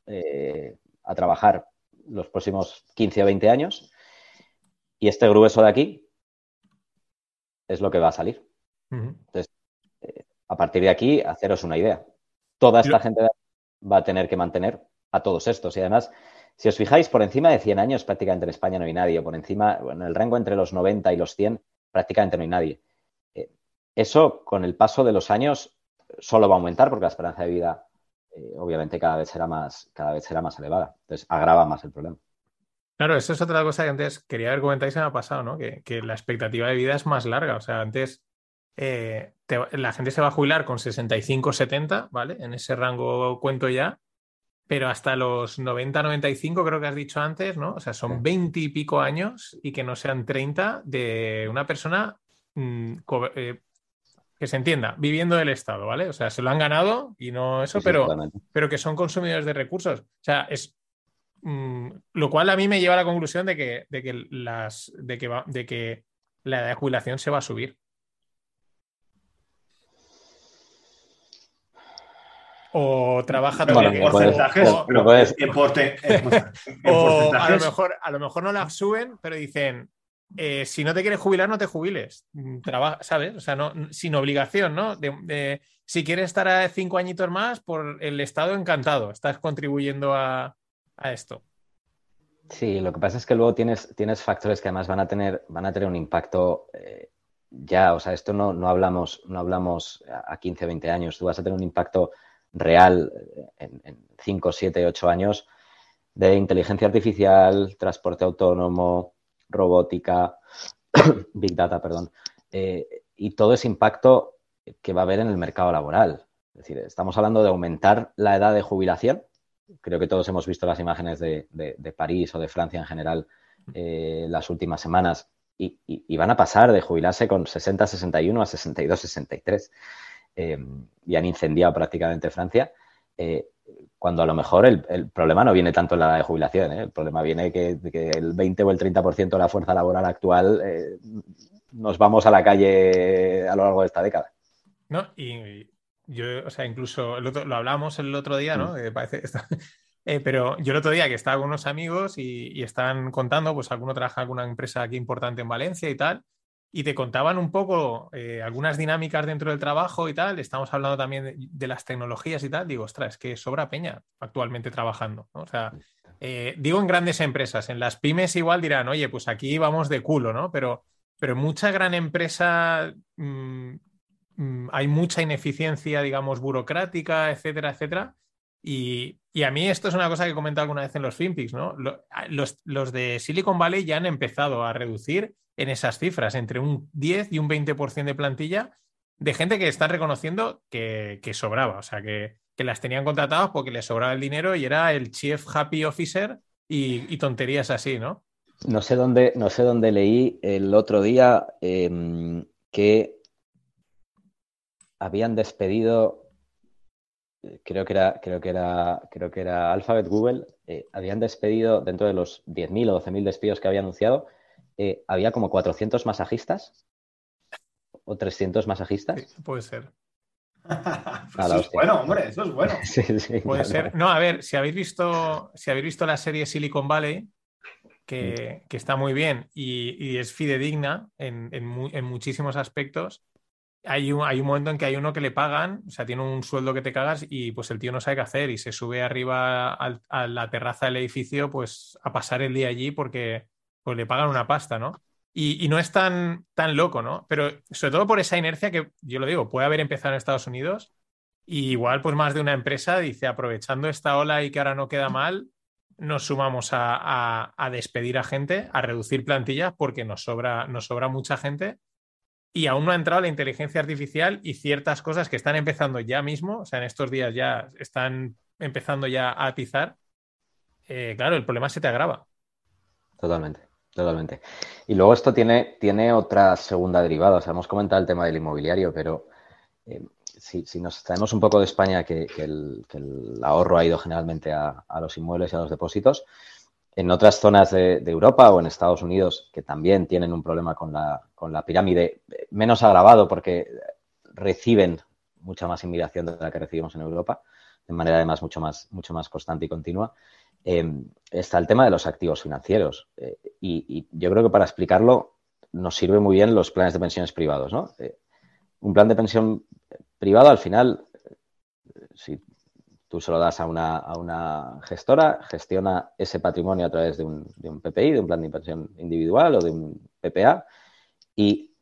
eh, a trabajar los próximos 15 o 20 años. Y este grueso de aquí es lo que va a salir. Entonces, eh, a partir de aquí, haceros una idea. Toda esta gente va a tener que mantener a todos estos. Y además, si os fijáis, por encima de 100 años prácticamente en España no hay nadie. Por encima, en el rango entre los 90 y los 100 prácticamente no hay nadie. Eh, eso, con el paso de los años, solo va a aumentar porque la esperanza de vida eh, obviamente cada vez será más, cada vez será más elevada. Entonces agrava más el problema. Claro, eso es otra cosa que antes quería ver comentar y se me ha pasado, ¿no? Que, la expectativa de vida es más larga. O sea, antes eh, la gente se va a jubilar con 65, 70, ¿vale? En ese rango cuento ya, pero hasta los 90, 95 creo que has dicho antes, ¿no? O sea, son 20 y pico años y que no sean 30 de una persona mm, eh, que se entienda, viviendo del Estado, ¿vale? O sea, se lo han ganado y no eso, pero, pero que son consumidores de recursos. O sea, es mm, lo cual a mí me lleva a la conclusión de que, de que las de que va, de que la edad de jubilación se va a subir. O trabaja bueno, en porcentajes, o, o a lo mejor a lo mejor no la suben, pero dicen eh, si no te quieres jubilar, no te jubiles. Mm, trabaja, ¿sabes? O sea, no, sin obligación, ¿no? Si quieres estar a cinco añitos más, por el Estado encantado, estás contribuyendo a, esto. Sí, lo que pasa es que luego tienes, tienes factores que además van a tener, van a tener un impacto eh, ya, o sea, esto no, no, hablamos, no hablamos a 15, 20 años, tú vas a tener un impacto real eh, en, en 5, 7, 8 años de inteligencia artificial, transporte autónomo, robótica, Big Data, perdón, eh, y todo ese impacto que va a haber en el mercado laboral. Es decir, estamos hablando de aumentar la edad de jubilación. Creo que todos hemos visto las imágenes de, París o de Francia en general eh, las últimas semanas y, van a pasar de jubilarse con 60, 61 a 62, 63. Eh, y han incendiado prácticamente Francia. Cuando a lo mejor el, problema no viene tanto en la edad de jubilación, ¿eh? el problema viene que, que, el 20 o el 30% de la fuerza laboral actual eh, nos vamos a la calle a lo largo de esta década. No, y, yo, o sea, incluso lo hablamos el otro día, ¿no? Mm. parece, eh, pero yo el otro día que estaba con unos amigos y, y, están contando, pues alguno trabaja en alguna empresa aquí importante en Valencia y tal, y te contaban un poco eh, algunas dinámicas dentro del trabajo y tal. Estamos hablando también de, las tecnologías y tal. Digo, ostras, es que sobra peña actualmente trabajando. O sea, eh, digo en grandes empresas, en las pymes igual dirán, oye, pues aquí vamos de culo, ¿no? Pero, pero mucha gran empresa mm, mm, hay mucha ineficiencia, digamos, burocrática, etcétera, etcétera. Y, a mí esto es una cosa que he comentado alguna vez en los FinPix, ¿no? Los, los de Silicon Valley ya han empezado a reducir en esas cifras, entre un 10 y un 20% de plantilla de gente que están reconociendo que, sobraba, o sea, que, las tenían contratadas porque les sobraba el dinero y era el Chief Happy Officer y, tonterías así, ¿no? No sé dónde, no sé dónde leí el otro día em, que habían despedido, creo que era, creo que era, creo que era Alphabet Google, eh, habían despedido dentro de los 10.000 o 12.000 despidos que había anunciado, eh, había como 400 masajistas o 300 masajistas. puede ser. eso es bueno, hombre, eso es bueno. puede ser. No, a ver, si habéis visto, si habéis visto la serie Silicon Valley, que, mm. está muy bien y, es fidedigna en, muchísimos aspectos. Hay un, hay un, momento en que hay uno que le pagan, o sea, tiene un sueldo que te cagas y pues el tío no sabe qué hacer y se sube arriba a la terraza del edificio pues a pasar el día allí porque pues le pagan una pasta, ¿no? Y, no es tan, tan loco, ¿no? Pero sobre todo por esa inercia que, yo lo digo, puede haber empezado en Estados Unidos y igual pues más de una empresa dice, aprovechando esta ola y que ahora no queda mal, nos sumamos a, despedir a gente, a reducir plantillas porque nos sobra, nos sobra mucha gente y aún no ha entrado la inteligencia artificial y ciertas cosas que están empezando ya mismo, o sea, en estos días ya están empezando ya a atizar, eh, claro, el problema se te agrava. Totalmente. Totalmente. Y luego esto tiene, tiene otra segunda derivada. O sea, hemos comentado el tema del inmobiliario, pero eh, si, nos traemos un poco de España, que, el, ahorro ha ido generalmente a, los inmuebles y a los depósitos, en otras zonas de, Europa o en Estados Unidos, que también tienen un problema con la, con la pirámide, menos agravado porque reciben mucha más inmigración de la que recibimos en Europa, de manera además mucho más, mucho más constante y continua. Em, está el tema de los activos financieros. Eh, y, yo creo que para explicarlo nos sirve muy bien los planes de pensiones privados. ¿no? Eh, un plan de pensión privado, al final, si tú se lo das a una, a una gestora, gestiona ese patrimonio a través de un, de un, PPI, de un plan de pensión individual o de un PPA, y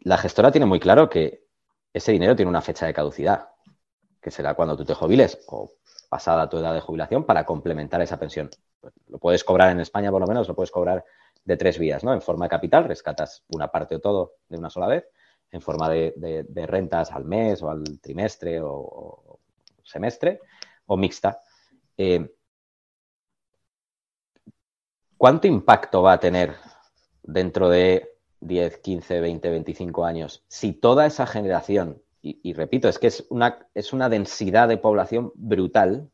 la gestora tiene muy claro que ese dinero tiene una fecha de caducidad, que será cuando tú te jubiles o pasada tu edad de jubilación para complementar esa pensión. Lo puedes cobrar en España, por lo menos, lo puedes cobrar de tres vías, ¿no? En forma de capital, rescatas una parte o todo de una sola vez, en forma de, rentas al mes o al trimestre o, semestre, o mixta. Eh, ¿Cuánto impacto va a tener dentro de 10, 15, 20, 25 años si toda esa generación y, repito, es que es una, densidad de población brutal,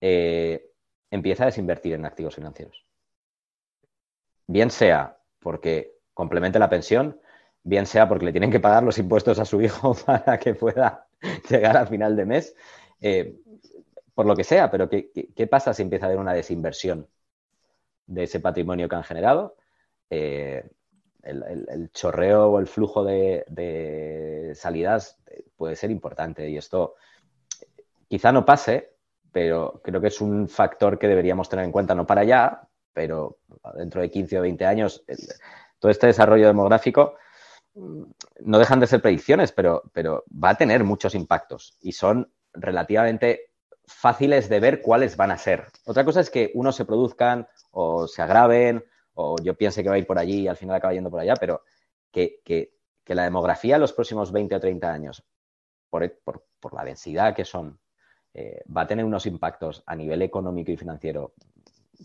eh, empieza a desinvertir en activos financieros. Bien sea porque complemente la pensión, bien sea porque le tienen que pagar los impuestos a su hijo para que pueda llegar al final de mes, eh, por lo que sea, pero ¿qué, pasa si empieza a haber una desinversión de ese patrimonio que han generado? Eh, el, chorreo o el flujo de, salidas puede ser importante y esto quizá no pase, pero creo que es un factor que deberíamos tener en cuenta, no para allá, pero dentro de 15 o 20 años, todo este desarrollo demográfico mm, no dejan de ser predicciones, pero, pero va a tener muchos impactos y son relativamente fáciles de ver cuáles van a ser. Otra cosa es que unos se produzcan o se agraven o yo piense que va a ir por allí y al final acaba yendo por allá, pero que, la demografía en los próximos 20 o 30 años, por, la densidad que son, eh, va a tener unos impactos a nivel económico y financiero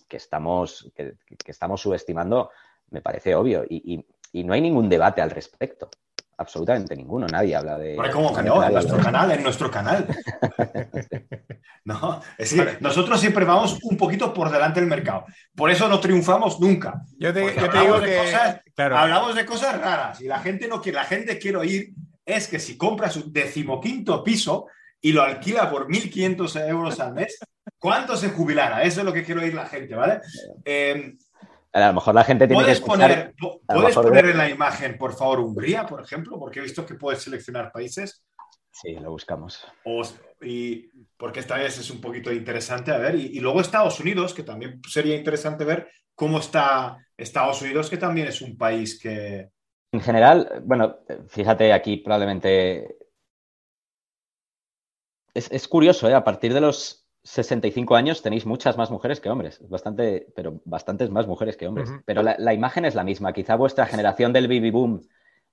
que estamos, que, estamos subestimando, me parece obvio. y, no hay ningún debate al respecto absolutamente ninguno, nadie habla de... ¿Cómo que no? En nuestro canal, en nuestro canal. no, es que nosotros siempre vamos un poquito por delante del mercado. Por eso no triunfamos nunca. Yo te, digo que... hablamos de cosas raras y la gente no quiere, la gente quiere oír es que si compra su decimoquinto piso y lo alquila por 1.500 euros al mes, ¿cuánto se jubilará? Eso es lo que quiero oír la gente, ¿vale? Eh, a lo mejor la gente tiene que escuchar... Poner, ¿Puedes poner en la imagen, por favor, Hungría, por ejemplo? Porque he visto que puedes seleccionar países. Sí, lo buscamos. y porque esta vez es un poquito interesante a ver. Y, luego Estados Unidos, que también sería interesante ver cómo está Estados Unidos, que también es un país que... En general, bueno, fíjate aquí probablemente... Es, curioso, ¿eh? A partir de los 65 años tenéis muchas más mujeres que hombres, bastante, pero bastantes más mujeres que hombres. Pero la, imagen es la misma. Quizá vuestra generación del baby boom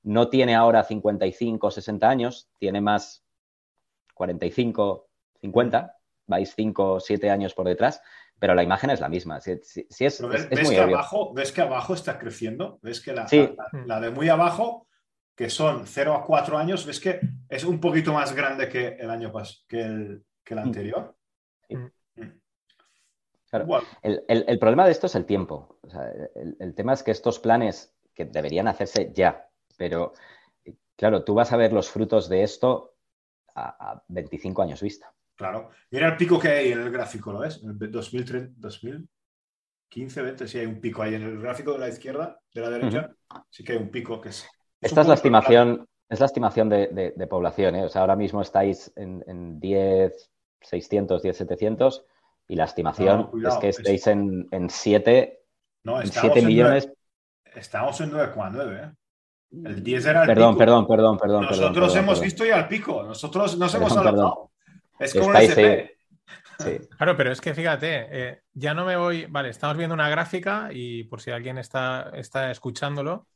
no tiene ahora 55 o 60 años, tiene más 45, 50, vais 5 o 7 años por detrás, pero la imagen es la misma. Si, es, ves, que Abajo, ¿Ves que abajo está creciendo? ¿Ves que la, la, de muy abajo, que son 0 a 4 años, ves que es un poquito más grande que el año pasado, que el, que el mm. anterior? el, problema de esto es el tiempo. el, tema es que estos planes que deberían hacerse ya, pero claro, tú vas a ver los frutos de esto a, 25 años vista. Claro. Mira el pico que hay en el gráfico, ¿lo ves? En 2015, 20, sí hay un pico ahí en el gráfico de la izquierda, de la derecha, sí que hay un pico que es... Esta es la estimación, es la estimación de, población, ¿eh? O sea, ahora mismo estáis en, en 10, 600, 10, 700 y la estimación es que estéis en, en 7, no, 7 millones. estamos en 9,9. ¿eh? El 10 era el perdón, pico. Perdón, perdón, perdón. Nosotros hemos visto ya el pico. Nosotros nos hemos adelantado. Es como un Sí. Claro, pero es que fíjate, eh, ya no me voy. Vale, estamos viendo una gráfica y por si alguien está, está escuchándolo,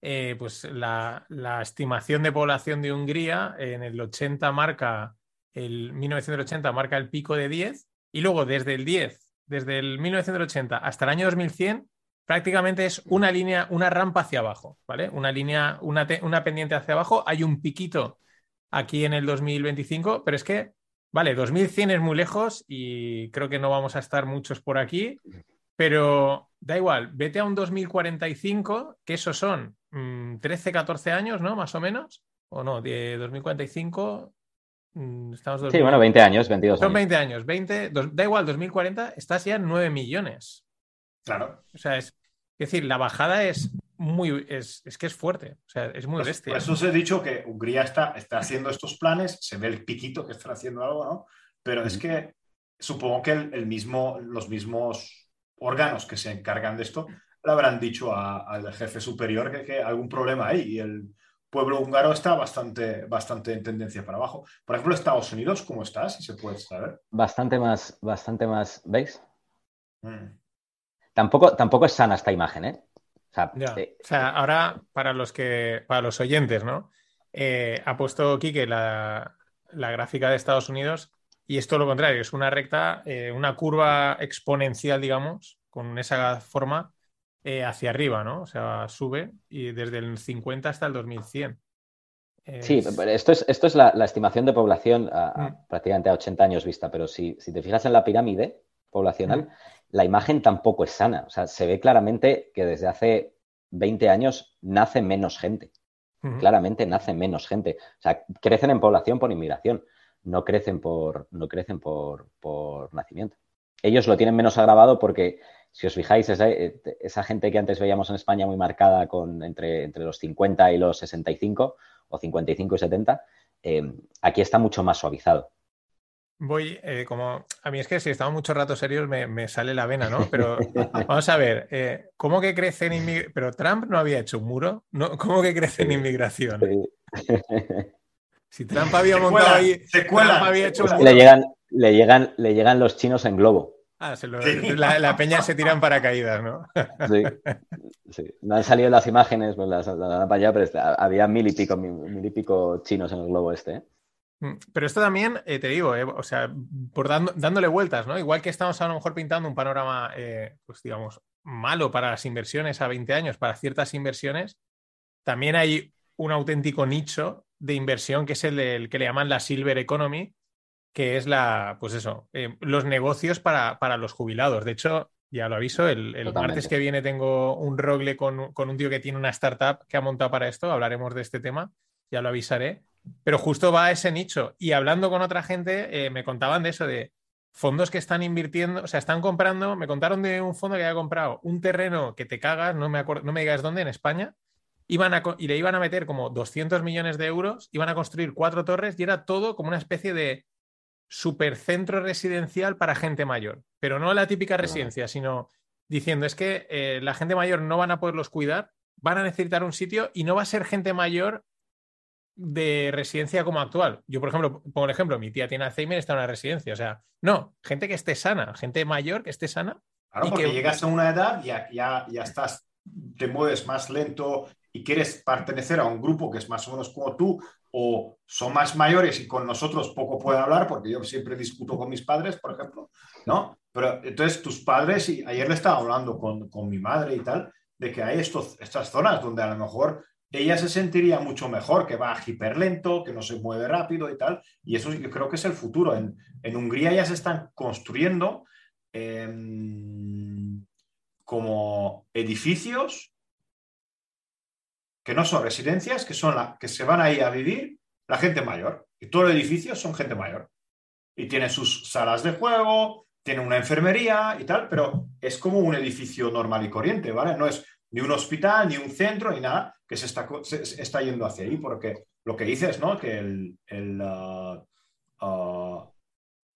eh, pues la, la, estimación de población de Hungría en el 80 marca el 1980 marca el pico de 10 y luego desde el 10, desde el 1980 hasta el año 2100, prácticamente es una línea, una rampa hacia abajo, ¿vale? Una línea, una, una pendiente hacia abajo. Hay un piquito aquí en el 2025, pero es que, vale, 2100 es muy lejos y creo que no vamos a estar muchos por aquí, pero da igual, vete a un 2045, que esos son 13, mm, 14 años, ¿no? Más o menos, o no, de 2045, Mm, sí, bueno, 20 años, 22 Son 20 años, 20, da igual, 2040 estás ya en 9 millones. Claro. O sea, es, decir, la bajada es muy, es, que es fuerte, o sea, es muy pues, bestia. Por eso os he dicho que Hungría está, está haciendo estos planes, se ve el piquito que están haciendo algo, ¿no? Pero es que supongo que el, mismo, los mismos órganos que se encargan de esto le habrán dicho al jefe superior que, que algún problema hay y el pueblo húngaro está bastante, bastante en tendencia para abajo. Por ejemplo, Estados Unidos, ¿cómo está? Si se puede saber. Bastante más, bastante más, ¿veis? Mm. Tampoco, tampoco es sana esta imagen, ¿eh? eh o sea, ahora para los que, para los oyentes, ¿no? Eh, ha puesto Quique la, la, gráfica de Estados Unidos y es todo lo contrario, es una recta, eh, una curva exponencial, digamos, con esa forma eh, hacia arriba, ¿no? O sea, sube y desde el 50 hasta el 2100. Sí, esto es, esto es la, estimación de población mm. prácticamente a 80 años vista, pero si, te fijas en la pirámide poblacional, mm. la imagen tampoco es sana. O sea, se ve claramente que desde hace 20 años nace menos gente. Claramente nace menos gente. O sea, crecen en población por inmigración, no crecen por, no crecen por, por nacimiento. Ellos lo tienen menos agravado porque si os fijáis, eh, esa, gente que antes veíamos en España muy marcada con entre, entre los 50 y los 65 o 55 y 70, eh, aquí está mucho más suavizado. Voy, eh, como a mí es que si estamos mucho rato serios me, sale la vena, ¿no? Pero vamos a ver, ¿cómo que crece en inmigración? Pero Trump no había hecho un muro, ¿no? ¿Cómo que crece en inmigración? Si Trump había montado ahí, había hecho un muro. Le llegan, le, llegan, le llegan los chinos en globo. Ah, la, peña se tiran paracaídas, ¿no? Sí, sí. No han salido las imágenes, pues las, para allá, pero había mil y pico, mil, y pico chinos en el globo este. ¿eh? Mm, pero esto también, eh, te digo, eh, o sea, por dándole vueltas, ¿no? Igual que estamos a lo mejor pintando un panorama, pues digamos, malo para las inversiones a 20 años, para ciertas inversiones, también hay un auténtico nicho de inversión que es el que le llaman la silver economy, que es la, pues eso, eh, los negocios para, los jubilados. De hecho, ya lo aviso, el, el martes que viene tengo un rogle con, un tío que tiene una startup que ha montado para esto, hablaremos de este tema. ya lo avisaré, pero justo va a ese nicho. Y hablando con otra gente, eh, me contaban de eso, de fondos que están invirtiendo, o sea, están comprando, me contaron de un fondo que había comprado un terreno que te cagas, no me, acuerdo, no me digas dónde, en España, iban a, y le iban a meter como 200 millones de euros, iban a construir cuatro torres y era todo como una especie de supercentro residencial para gente mayor, pero no la típica residencia, sino diciendo es que eh, la gente mayor no van a poderlos cuidar, van a necesitar un sitio y no va a ser gente mayor de residencia como actual. Yo, por ejemplo, el ejemplo, mi tía tiene Alzheimer, está en una residencia. O sea, no, gente que esté sana, gente mayor que esté sana. Claro, y porque que... llegas a una edad y ya, ya, ya estás, te mueves más lento y quieres pertenecer a un grupo que es más o menos como tú o son más mayores y con nosotros poco pueden hablar porque yo siempre discuto con mis padres, por ejemplo, ¿no? Pero entonces tus padres, y ayer le estaba hablando con, con mi madre y tal, de que hay estos, estas zonas donde a lo mejor ella se sentiría mucho mejor, que va hiperlento, que no se mueve rápido y tal. Y eso yo creo que es el futuro. En, en Hungría ya se están construyendo eh, como edificios que no son residencias, que, son la, que se van ahí a vivir la gente mayor. Y todos los edificios son gente mayor. Y tienen sus salas de juego, tiene una enfermería y tal, pero es como un edificio normal y corriente, ¿vale? No es ni un hospital, ni un centro, ni nada, que se está, se, se está yendo hacia ahí, porque lo que dices, ¿no? Que el, el, uh, uh,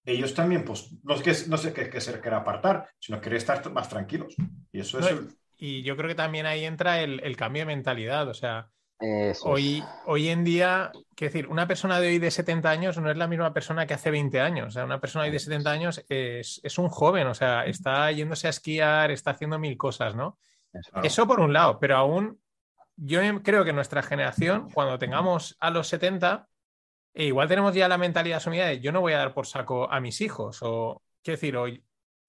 ellos también, pues, no, que, no sé qué, qué se quiere apartar, sino quiere estar más tranquilos. Y eso es... El... Y yo creo que también ahí entra el, el cambio de mentalidad, o sea... Eso Hoy, es. hoy en día, quiero decir, una persona de hoy de 70 años no es la misma persona que hace 20 años. O sea, una persona hoy de 70 años es, es un joven, o sea, está yéndose a esquiar, está haciendo mil cosas, ¿no? Eso. Eso por un lado, pero aún yo creo que nuestra generación, cuando tengamos a los 70, e igual tenemos ya la mentalidad asumida de yo no voy a dar por saco a mis hijos. O, quiero decir, hoy,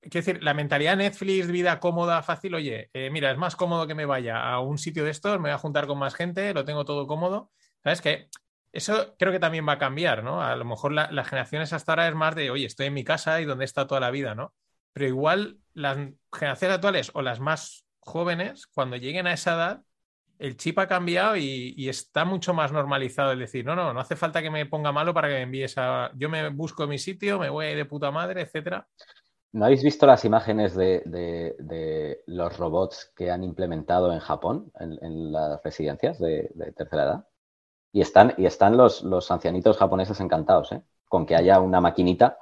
quiero decir, la mentalidad Netflix, vida cómoda, fácil, oye, eh, mira, es más cómodo que me vaya a un sitio de estos, me voy a juntar con más gente, lo tengo todo cómodo. ¿Sabes qué? Eso creo que también va a cambiar, ¿no? A lo mejor la, las generaciones hasta ahora es más de, oye, estoy en mi casa y donde está toda la vida, ¿no? Pero igual las generaciones actuales o las más jóvenes, cuando lleguen a esa edad, el chip ha cambiado y, y, está mucho más normalizado el decir, no, no, no hace falta que me ponga malo para que me envíes a... Yo me busco mi sitio, me voy de puta madre, etcétera. ¿No habéis visto las imágenes de, de, de, los robots que han implementado en Japón, en, en las residencias de, de, tercera edad? Y están, y están los, los ancianitos japoneses encantados, ¿eh? Con que haya una maquinita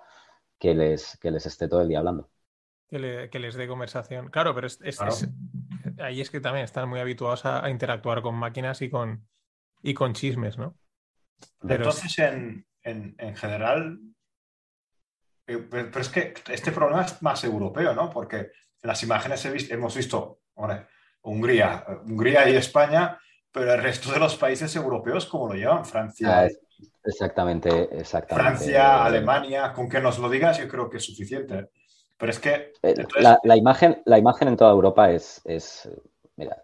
que les, que les esté todo el día hablando. Que, le, que les dé conversación. Claro, pero es, es, claro. es, ahí es que también están muy habituados a, a, interactuar con máquinas y con, y con chismes, ¿no? Pero Entonces, en, en, en general, pero es que este problema es más europeo, ¿no? Porque en las imágenes visto, hemos visto hombre, Hungría, Hungría y España, pero el resto de los países europeos, ¿cómo lo llevan? Francia. Ah, exactamente, exactamente. Francia, Alemania, con que nos lo digas, yo creo que es suficiente. Pero es que. Entonces... La, la, imagen, la imagen en toda Europa es. es mira.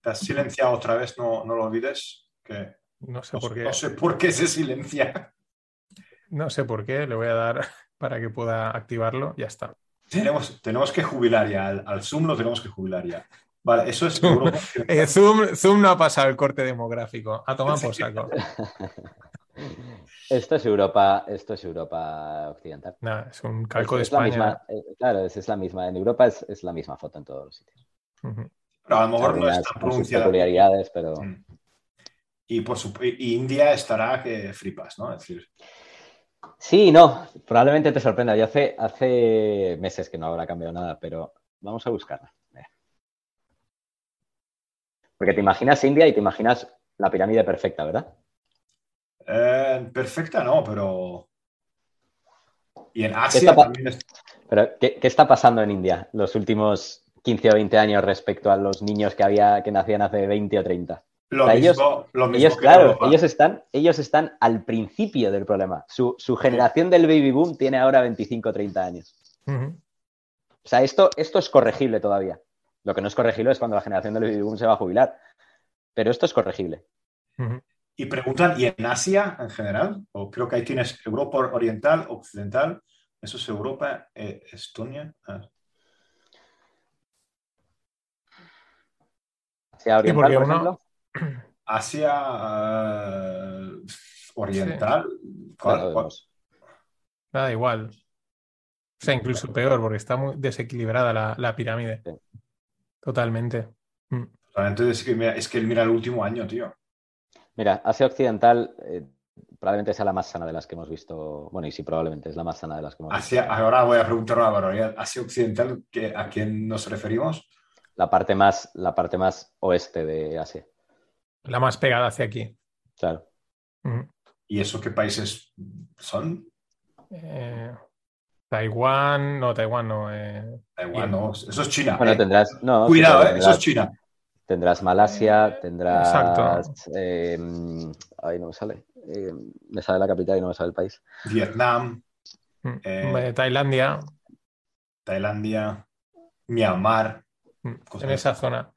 Te has silenciado otra vez, no, no lo olvides. Que no sé por qué. No sé por qué se silencia. No sé por qué, le voy a dar para que pueda activarlo, ya está. Tenemos, tenemos que jubilar ya, al, al Zoom lo tenemos que jubilar ya. Vale, eso es Europa. eh, Zoom, Zoom, no ha pasado el corte demográfico. A tomar por saco. Esto es Europa, esto es Europa occidental. No, es un calco es, de es España. Misma, eh, claro, es, es, la misma. En Europa es, es, la misma foto en todos los sitios. Uh -huh. Pero a lo mejor no está pronunciada. peculiaridades, pero. Mm. Y, por su, y India estará que flipas, ¿no? Es decir. Sí, no, probablemente te sorprenda. Yo hace, hace meses que no habrá cambiado nada, pero vamos a buscarla. Porque te imaginas India y te imaginas la pirámide perfecta, ¿verdad? Eh, perfecta no, pero. Y en Asia ¿Qué también es... Pero, ¿qué, ¿qué, está pasando en India los últimos 15 o 20 años respecto a los niños que había que nacían hace 20 o 30? Lo, o sea, mismo, ellos, lo mismo ellos que claro, Europa. ellos están, ellos están al principio del problema. Su, su generación del baby boom tiene ahora 25 o 30 años. Uh -huh. O sea, esto, esto es corregible todavía. Lo que no es corregible es cuando la generación del baby boom se va a jubilar. Pero esto es corregible. Uh -huh. Y preguntan, ¿y en Asia en general? O creo que ahí tienes Europa Oriental, Occidental. Eso es Europa, eh, Estonia. Ah. Asia Oriental, por ejemplo. Asia eh, Oriental. Nada igual. O sea, incluso peor, porque está muy desequilibrada la, pirámide. Totalmente. Mm. Totalmente es que, es que mira el último año, tío. Mira, Asia Occidental eh, probablemente sea la más sana de las que hemos visto. Bueno, y sí, probablemente es la más sana de las que hemos visto. Ahora voy a preguntar una barbaridad. ¿Asia Occidental a quién nos referimos? La parte más, la parte más oeste de Asia. La más pegada hacia aquí. Claro. ¿Y eso qué países son? Eh, Taiwán, no, Taiwán no. Eh, Taiwán no, eso es China. Bueno, eh. tendrás. Cuidado, eso es China. Tendrás Malasia, tendrás. Exacto. ahí no me sale. me sale la capital y no me sale el país. Vietnam. Mm, Tailandia. Tailandia. Myanmar. Mm, en esa zona.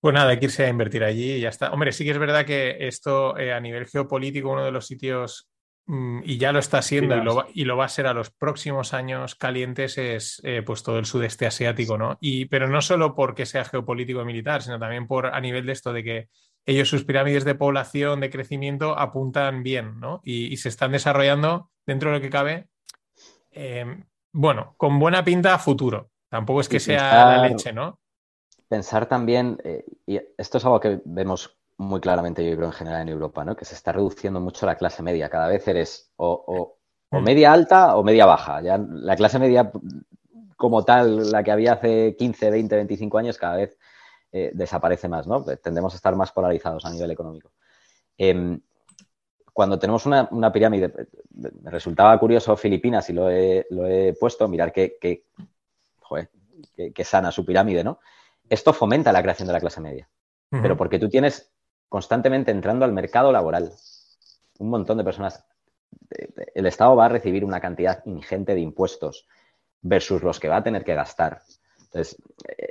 Pues nada, hay que irse a invertir allí y ya está. Hombre, sí que es verdad que esto a nivel geopolítico, uno de los sitios Mm, y ya lo está siendo y lo, va, y lo, va, a ser a los próximos años calientes es eh, pues todo el sudeste asiático, ¿no? Y, pero no solo porque sea geopolítico y militar, sino también por a nivel de esto de que ellos sus pirámides de población, de crecimiento apuntan bien, ¿no? Y, se están desarrollando dentro de lo que cabe, em, bueno, con buena pinta a futuro. Tampoco es que sea la leche, ¿no? Pensar también, eh, y esto es algo que vemos muy claramente, yo creo, en general en Europa, ¿no? Que se está reduciendo mucho la clase media. Cada vez eres o, mm. media alta o media baja. Ya la clase media como tal, la que había hace 15, 20, 25 años, cada vez eh, desaparece más, ¿no? Tendemos a estar más polarizados a nivel económico. Em, cuando tenemos una, pirámide, me resultaba curioso Filipinas y lo he, puesto, mirar qué, qué, qué, sana su pirámide, ¿no? Esto fomenta la creación de la clase media. Pero porque tú tienes constantemente entrando al mercado laboral. Un montón de personas. El Estado va a recibir una cantidad ingente de impuestos versus los que va a tener que gastar. Entonces,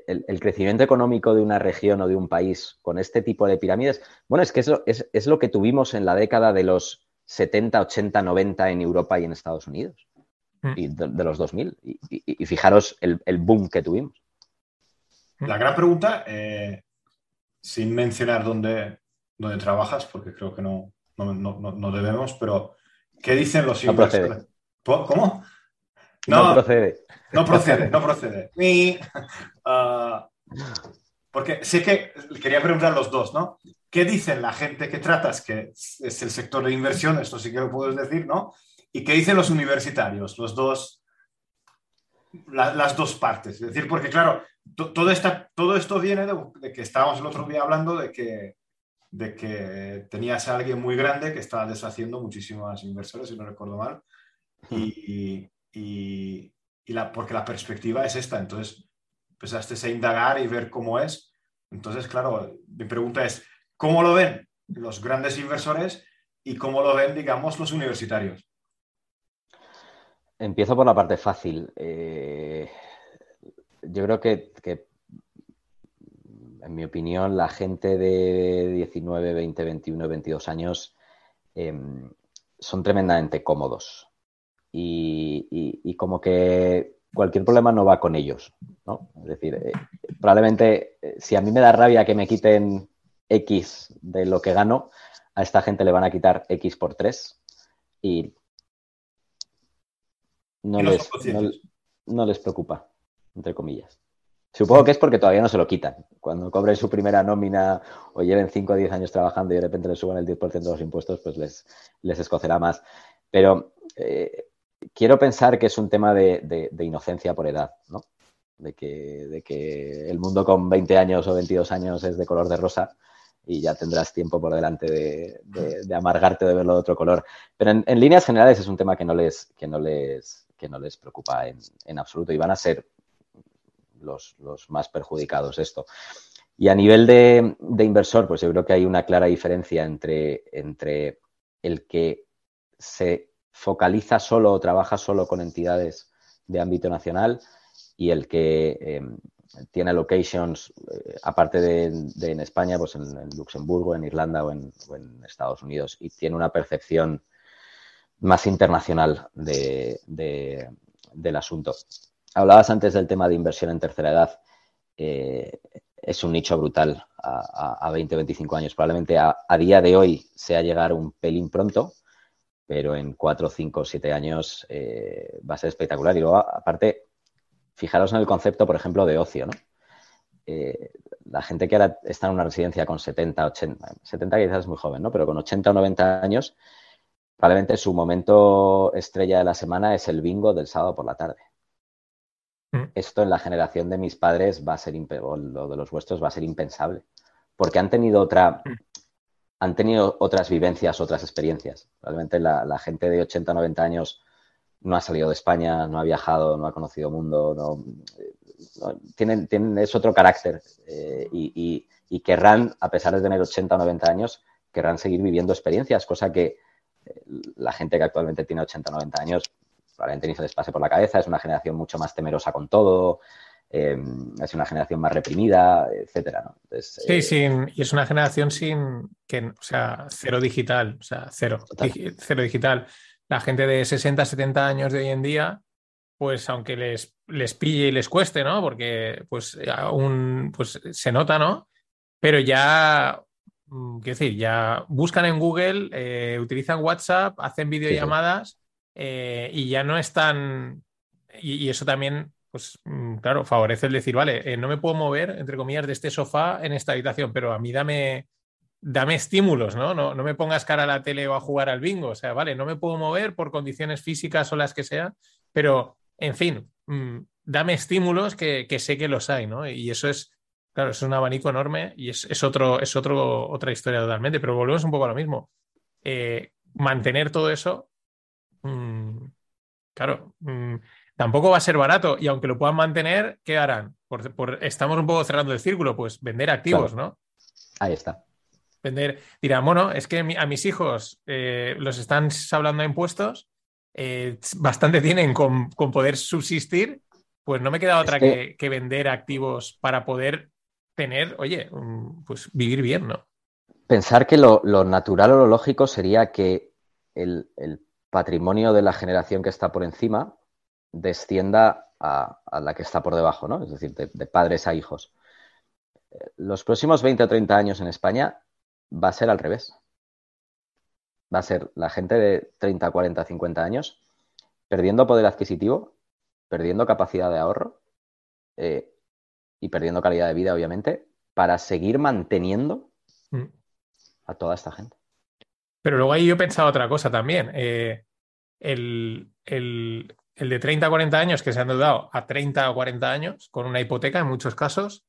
el, crecimiento económico de una región o de un país con este tipo de pirámides, bueno, es que eso es, lo que tuvimos en la década de los 70, 80, 90 en Europa y en Estados Unidos. Mm. Y de, los 2000. Y, fijaros el, boom que tuvimos. La gran pregunta, eh, sin mencionar dónde, donde trabajas, porque creo que no, no, debemos, pero ¿qué dicen los inversores? ¿Cómo? No, procede. No procede, no procede. Ah, porque sé que quería preguntar a los dos, ¿no? ¿Qué dicen la gente que tratas, que es el sector de inversión, esto sí que lo puedes decir, ¿no? ¿Y qué dicen los universitarios, los dos, las dos partes? Es decir, porque claro, todo, esta, todo esto viene de, de, que estábamos el otro día hablando de que de que tenías a alguien muy grande que estaba deshaciendo muchísimas inversores, si no recuerdo mal, y, la, porque la perspectiva es esta, entonces empezaste a indagar y ver cómo es. Entonces, claro, mi pregunta es, ¿cómo lo ven los grandes inversores y cómo lo ven, digamos, los universitarios? Empiezo por la parte fácil. Eh, yo creo que, que en mi opinión, la gente de 19, 20, 21, 22 años em, son tremendamente cómodos. Y, como que cualquier problema no va con ellos, ¿no? Es decir, eh, probablemente eh, si a mí me da rabia que me quiten X de lo que gano, a esta gente le van a quitar X por 3 y no, les, no les preocupa, entre comillas. Supongo que es porque todavía no se lo quitan. Cuando cobren su primera nómina o lleven 5 o 10 años trabajando y de repente les suban el 10% de los impuestos, pues les, les escocerá más. Pero eh, quiero pensar que es un tema de, inocencia por edad, ¿no? De que, de que, el mundo con 20 años o 22 años es de color de rosa y ya tendrás tiempo por delante de, amargarte de verlo de otro color. Pero en, líneas generales es un tema que no les, que no les, que no les preocupa en, en absoluto y van a ser los, más perjudicados esto. Y a nivel de, inversor, pues yo creo que hay una clara diferencia entre, entre el que se focaliza solo o trabaja solo con entidades de ámbito nacional y el que em, tiene locations, eh, aparte de, en España, pues en, Luxemburgo, en Irlanda o en, Estados Unidos, y tiene una percepción más internacional del asunto. Hablabas antes del tema de inversión en tercera edad. Eh, es un nicho brutal a, 20 25 años. Probablemente a, día de hoy sea llegar un pelín pronto, pero en 4, 5, 7 años eh, va a ser espectacular. Y luego, aparte, fijaros en el concepto, por ejemplo, de ocio, ¿no? Eh, la gente que ahora está en una residencia con 70, 80, 70 quizás es muy joven, ¿no? Pero con 80 o 90 años, probablemente su momento estrella de la semana es el bingo del sábado por la tarde. Mm. Esto en la generación de mis padres va a ser, o lo de los vuestros va a ser impensable, porque han tenido otra, mm. han tenido otras vivencias, otras experiencias. Realmente la, gente de 80 o 90 años no ha salido de España, no ha viajado, no ha conocido mundo, no, tienen, tienen, es otro carácter eh, y, querrán, a pesar de tener 80 o 90 años, querrán seguir viviendo experiencias, cosa que eh, la gente que actualmente tiene 80 o 90 años probablemente ni se les pase por la cabeza, es una generación mucho más temerosa con todo, em, es una generación más reprimida, etcétera. sí, eh, y es una generación sin, que, o sea, cero digital, o sea, cero, cero digital. La gente de 60, 70 años de hoy en día pues aunque les, les pille y les cueste, ¿no? Porque pues aún pues, se nota, ¿no? Pero ya, mm, quiero decir, ya buscan en Google, eh, utilizan WhatsApp, hacen videollamadas eh, y ya no están... Y, eso también, pues mm, claro, favorece el decir, vale, eh, no me puedo mover, entre comillas, de este sofá en esta habitación, pero a mí dame, dame estímulos, ¿no? ¿no? No me pongas cara a la tele o a jugar al bingo. O sea, vale, no me puedo mover por condiciones físicas o las que sea, pero en fin, mm, dame estímulos que, sé que los hay, ¿no? Y eso es, claro, es un abanico enorme y es, otro, es otro, otra historia totalmente, pero volvemos un poco a lo mismo. Eh, mantener todo eso, mm, claro, mm, tampoco va a ser barato y aunque lo puedan mantener, ¿qué harán? Por, estamos un poco cerrando el círculo, pues vender activos, ¿no? Ahí está. Vender, dirán, bueno, es que a mis hijos eh, los están hablando de impuestos eh, bastante tienen con, poder subsistir, pues no me queda otra que... vender activos para poder tener, oye, pues vivir bien, ¿no? Pensar que lo, natural o lo lógico sería que el, patrimonio de la generación que está por encima descienda a, la que está por debajo, ¿no? Es decir, de, de, padres a hijos. Los próximos 20 o 30 años en España va a ser al revés va a ser la gente de 30, 40, 50 años perdiendo poder adquisitivo, perdiendo capacidad de ahorro eh, y perdiendo calidad de vida, obviamente, para seguir manteniendo mm. a toda esta gente. Pero luego ahí yo he pensado otra cosa también. Eh, el, de 30 a 40 años que se han dado a 30 o 40 años con una hipoteca en muchos casos,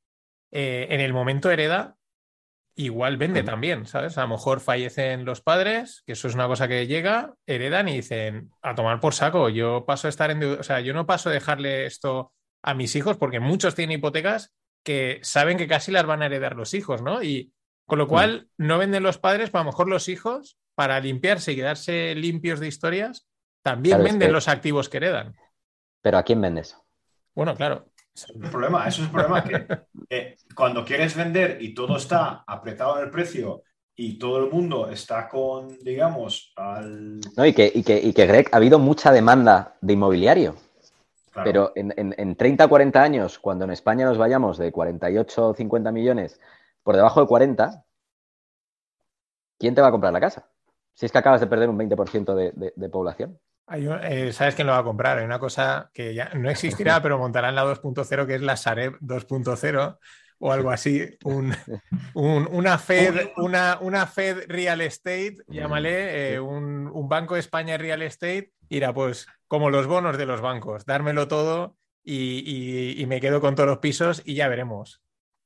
eh, en el momento hereda igual vende también, ¿sabes? A lo mejor fallecen los padres, que eso es una cosa que llega, heredan y dicen, a tomar por saco, yo paso a estar en o sea, yo no paso a dejarle esto a mis hijos porque muchos tienen hipotecas que saben que casi las van a heredar los hijos, ¿no? Y con lo cual no venden los padres, pero a lo mejor los hijos, para limpiarse y quedarse limpios de historias, también venden los activos que heredan. Pero ¿a quién vendes? Bueno, claro. Eso es el problema, eso es el problema que cuando quieres vender y todo está apretado en el precio y todo el mundo está con, digamos, al... No, y que, y que, Greg, ha habido mucha demanda de inmobiliario. Pero en, en, 30, 40 años, cuando en España nos vayamos de 48 o 50 millones por debajo de 40, ¿quién te va a comprar la casa? Si es que acabas de perder un 20% de población. Eh, ¿Sabes quién lo va a comprar? Hay una cosa que ya no existirá, pero montarán la 2.0, que es la Sareb 2.0 o algo así. una, Fed, una, una Fed Real Estate, llámale, eh, un, Banco de España Real Estate, irá pues como los bonos de los bancos, dármelo todo y, me quedo con todos los pisos y ya veremos.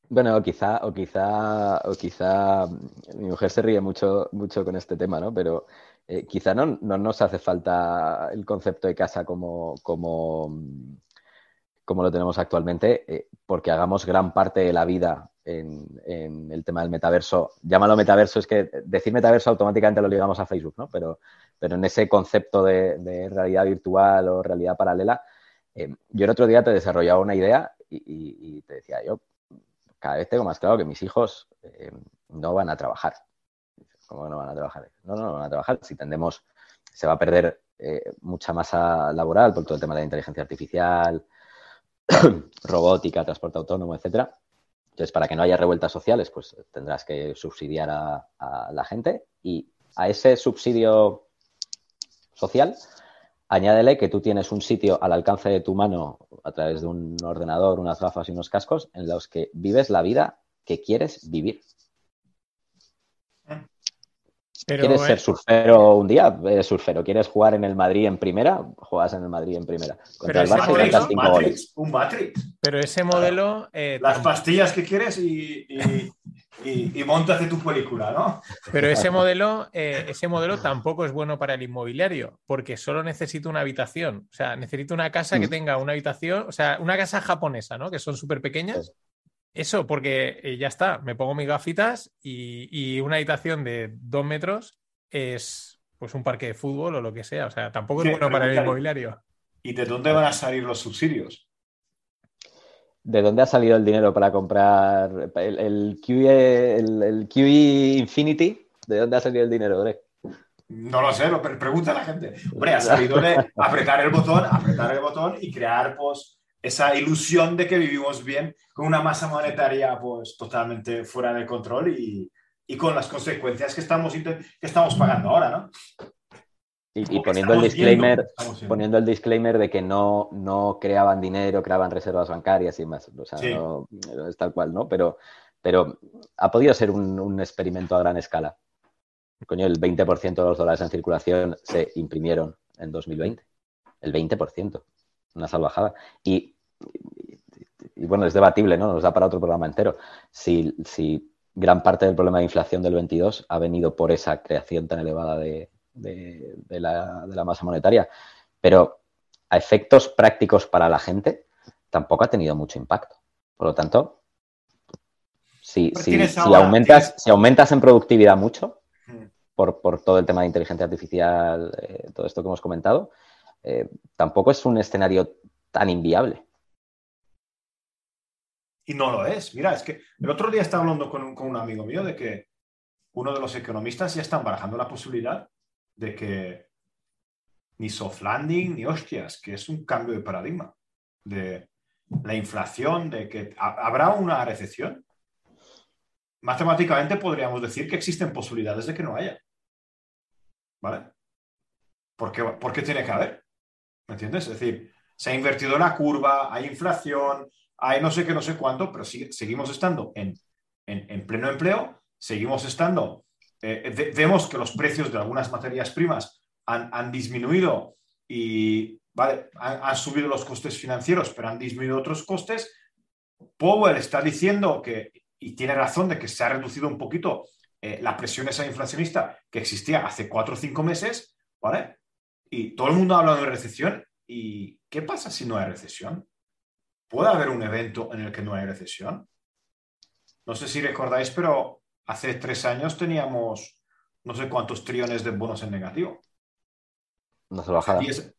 Bueno, o quizá, o quizá, o quizá mi mujer se ríe mucho, mucho con este tema, ¿no? Pero eh, quizá no, nos hace falta el concepto de casa como, como, como lo tenemos actualmente, eh, porque hagamos gran parte de la vida en, el tema del metaverso. Llámalo metaverso, es que decir metaverso automáticamente lo ligamos a Facebook, ¿no? Pero, pero en ese concepto de, realidad virtual o realidad paralela, eh, yo el otro día te desarrollaba una idea y, te decía, yo cada vez tengo más claro que mis hijos no van a trabajar ¿Cómo no van a trabajar? No, no, no van a trabajar. Si tendemos, se va a perder eh, mucha masa laboral por todo el tema de la inteligencia artificial, robótica, transporte autónomo, etcétera. Entonces, para que no haya revueltas sociales, pues tendrás que subsidiar a, la gente y a ese subsidio social, añádele que tú tienes un sitio al alcance de tu mano a través de un ordenador, unas gafas y unos cascos en los que vives la vida que quieres vivir. ¿Quieres ser surfero un día? Eres surfero. ¿Quieres jugar en el Madrid en primera? Juegas en el Madrid en primera. Contra el Barça un Matrix, un Matrix. Pero ese modelo. Eh, Las pastillas que quieres y, y, montas de tu película, ¿no? Pero ese modelo, eh, ese modelo tampoco es bueno para el inmobiliario, porque solo necesita una habitación. O sea, necesita una casa que mm. tenga una habitación, o sea, una casa japonesa, ¿no? Que son súper pequeñas. Eso, porque eh, ya está, me pongo mis gafitas y, una habitación de dos metros es pues un parque de fútbol o lo que sea. O sea, tampoco es bueno para el inmobiliario. ¿Y de dónde van a salir los subsidios? ¿De dónde ha salido el dinero para comprar el, el, QE, el, QE Infinity? ¿De dónde ha salido el dinero, Greg? No lo sé, lo pregunta a la gente. Hombre, ha salido de apretar el botón, apretar el botón y crear pues, esa ilusión de que vivimos bien con una masa monetaria pues totalmente fuera de control y, con las consecuencias que estamos, que estamos pagando ahora, ¿no? Y, poniendo el disclaimer, poniendo el disclaimer de que no, no creaban dinero, creaban reservas bancarias y más. O sea, no, es tal cual, ¿no? Pero, pero ha podido ser un, un experimento a gran escala. Coño, el 20% de los dólares en circulación se imprimieron en 2020. El 20%. Una salvajada. Y y bueno, es debatible, ¿no? Nos da para otro programa entero. Si, gran parte del problema de inflación del 22 ha venido por esa creación tan elevada de, la, masa monetaria. Pero a efectos prácticos para la gente, tampoco ha tenido mucho impacto. Por lo tanto, si, aumentas, si aumentas en productividad mucho, por, todo el tema de inteligencia artificial, eh, todo esto que hemos comentado, eh, tampoco es un escenario tan inviable. Y no lo es. Mira, es que el otro día estaba hablando con un, con un amigo mío de que uno de los economistas ya están barajando la posibilidad de que ni soft landing ni hostias, que es un cambio de paradigma de la inflación, de que habrá una recesión. Matemáticamente podríamos decir que existen posibilidades de que no haya. ¿Vale? ¿Por qué, ¿Por qué tiene que haber? ¿Me entiendes? Es decir, se ha invertido la curva, hay inflación, hay no sé qué, no sé cuánto, pero seguimos estando en, pleno empleo, seguimos estando, eh, vemos que los precios de algunas materias primas han, disminuido y han, subido los costes financieros, pero han disminuido otros costes. Powell está diciendo que, y tiene razón de que se ha reducido un poquito eh, la presión esa inflacionista que existía hace cuatro o cinco meses, ¿vale? Y todo el mundo ha hablado de recesión. ¿Y qué pasa si no hay recesión? ¿Puede haber un evento en el que no hay recesión? No sé si recordáis, pero hace tres años teníamos no sé cuántos trillones de bonos en negativo. No se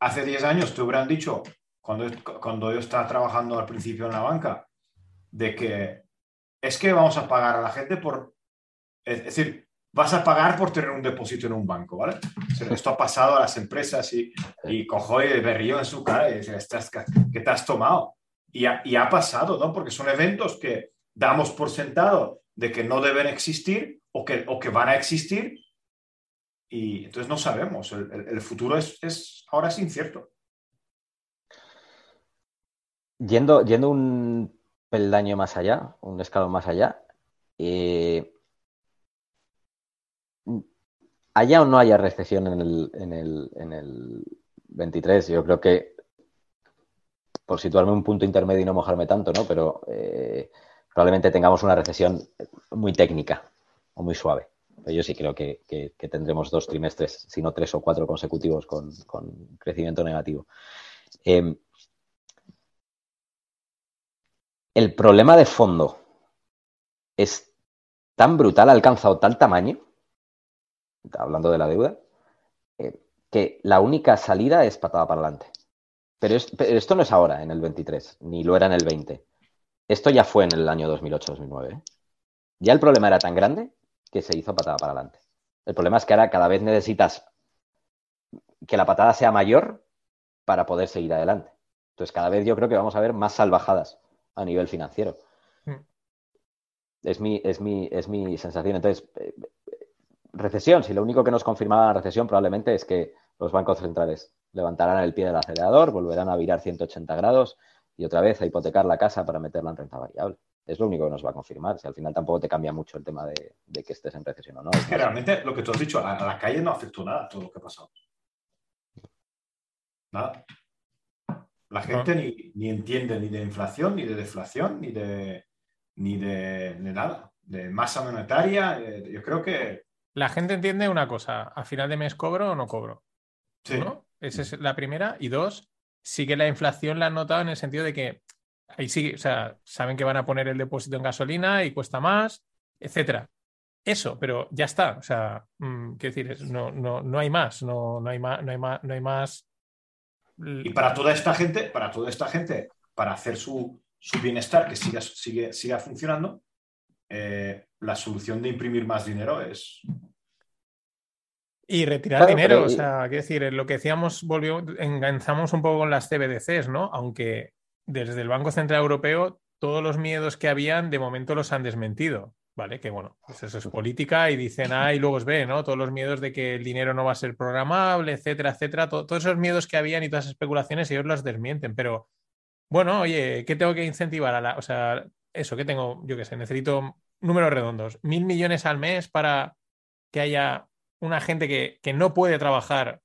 hace diez años te hubieran dicho, cuando, cuando yo estaba trabajando al principio en la banca, de que es que vamos a pagar a la gente por... Es decir, vas a pagar por tener un depósito en un banco, ¿vale? Esto ha pasado a las empresas y, y cojo y berrío en su cara y dice, ¿qué te has tomado? Y ha, pasado, ¿no? Porque son eventos que damos por sentado de que no deben existir o que, o que van a existir y entonces no sabemos. El, futuro es, ahora es incierto. Yendo, yendo un peldaño más allá, un escalón más allá, eh, haya o no haya recesión en el, en el, en el 23, yo creo que por situarme un punto intermedio y no mojarme tanto, ¿no? Pero eh, probablemente tengamos una recesión muy técnica o muy suave. yo sí creo que, tendremos dos trimestres, si no tres o cuatro consecutivos con, crecimiento negativo. Em, el problema de fondo es tan brutal, ha alcanzado tal tamaño, hablando de la deuda, eh, que la única salida es patada para adelante. Pero, esto no es ahora, en el 23, ni lo era en el 20. Esto ya fue en el año 2008-2009. ¿eh? Ya el problema era tan grande que se hizo patada para adelante. El problema es que ahora cada vez necesitas que la patada sea mayor para poder seguir adelante. Entonces, cada vez yo creo que vamos a ver más salvajadas a nivel financiero. Hmm. Es mi, es mi, es mi sensación. Entonces, eh, recesión, si lo único que nos confirmaba la recesión probablemente es que los bancos centrales levantarán el pie del acelerador, volverán a virar 180 grados y otra vez a hipotecar la casa para meterla en renta variable. Es lo único que nos va a confirmar. Si al final tampoco te cambia mucho el tema de, que estés en recesión o no. Es que realmente lo que tú has dicho, a, la calle no afectó nada todo lo que ha pasado. Nada. La gente ni, entiende ni de inflación, ni de deflación, ni de, ni de, nada. De masa monetaria. Eh, yo creo que. La gente entiende una cosa: ¿a final de mes cobro o no cobro? Sí. Esa es la primera. Y dos, sí que la inflación la han notado en el sentido de que ahí sí, o sea, saben que van a poner el depósito en gasolina y cuesta más, etcétera. Eso, pero ya está. O sea, mm, quiero decir, no, no, no hay más, no, no hay más, no hay más, no hay más. Y para toda esta gente, para toda esta gente, para hacer su, bienestar que siga, sigue, siga funcionando, eh, la solución de imprimir más dinero es y retirar dinero, o sea, quiero decir, lo que decíamos, volvió, enganzamos un poco con las CBDCs, ¿no? Aunque desde el Banco Central Europeo todos los miedos que habían de momento los han desmentido, ¿vale? Que bueno, pues eso es política y dicen, ah, y luego os ve, ¿no? Todos los miedos de que el dinero no va a ser programable, etcétera, etcétera, todos esos miedos que habían y todas esas especulaciones ellos las desmienten, pero bueno, oye, ¿qué tengo que incentivar a la, o sea, eso, ¿qué tengo? Yo qué sé, necesito números redondos, mil millones al mes para que haya una gente que, no puede trabajar,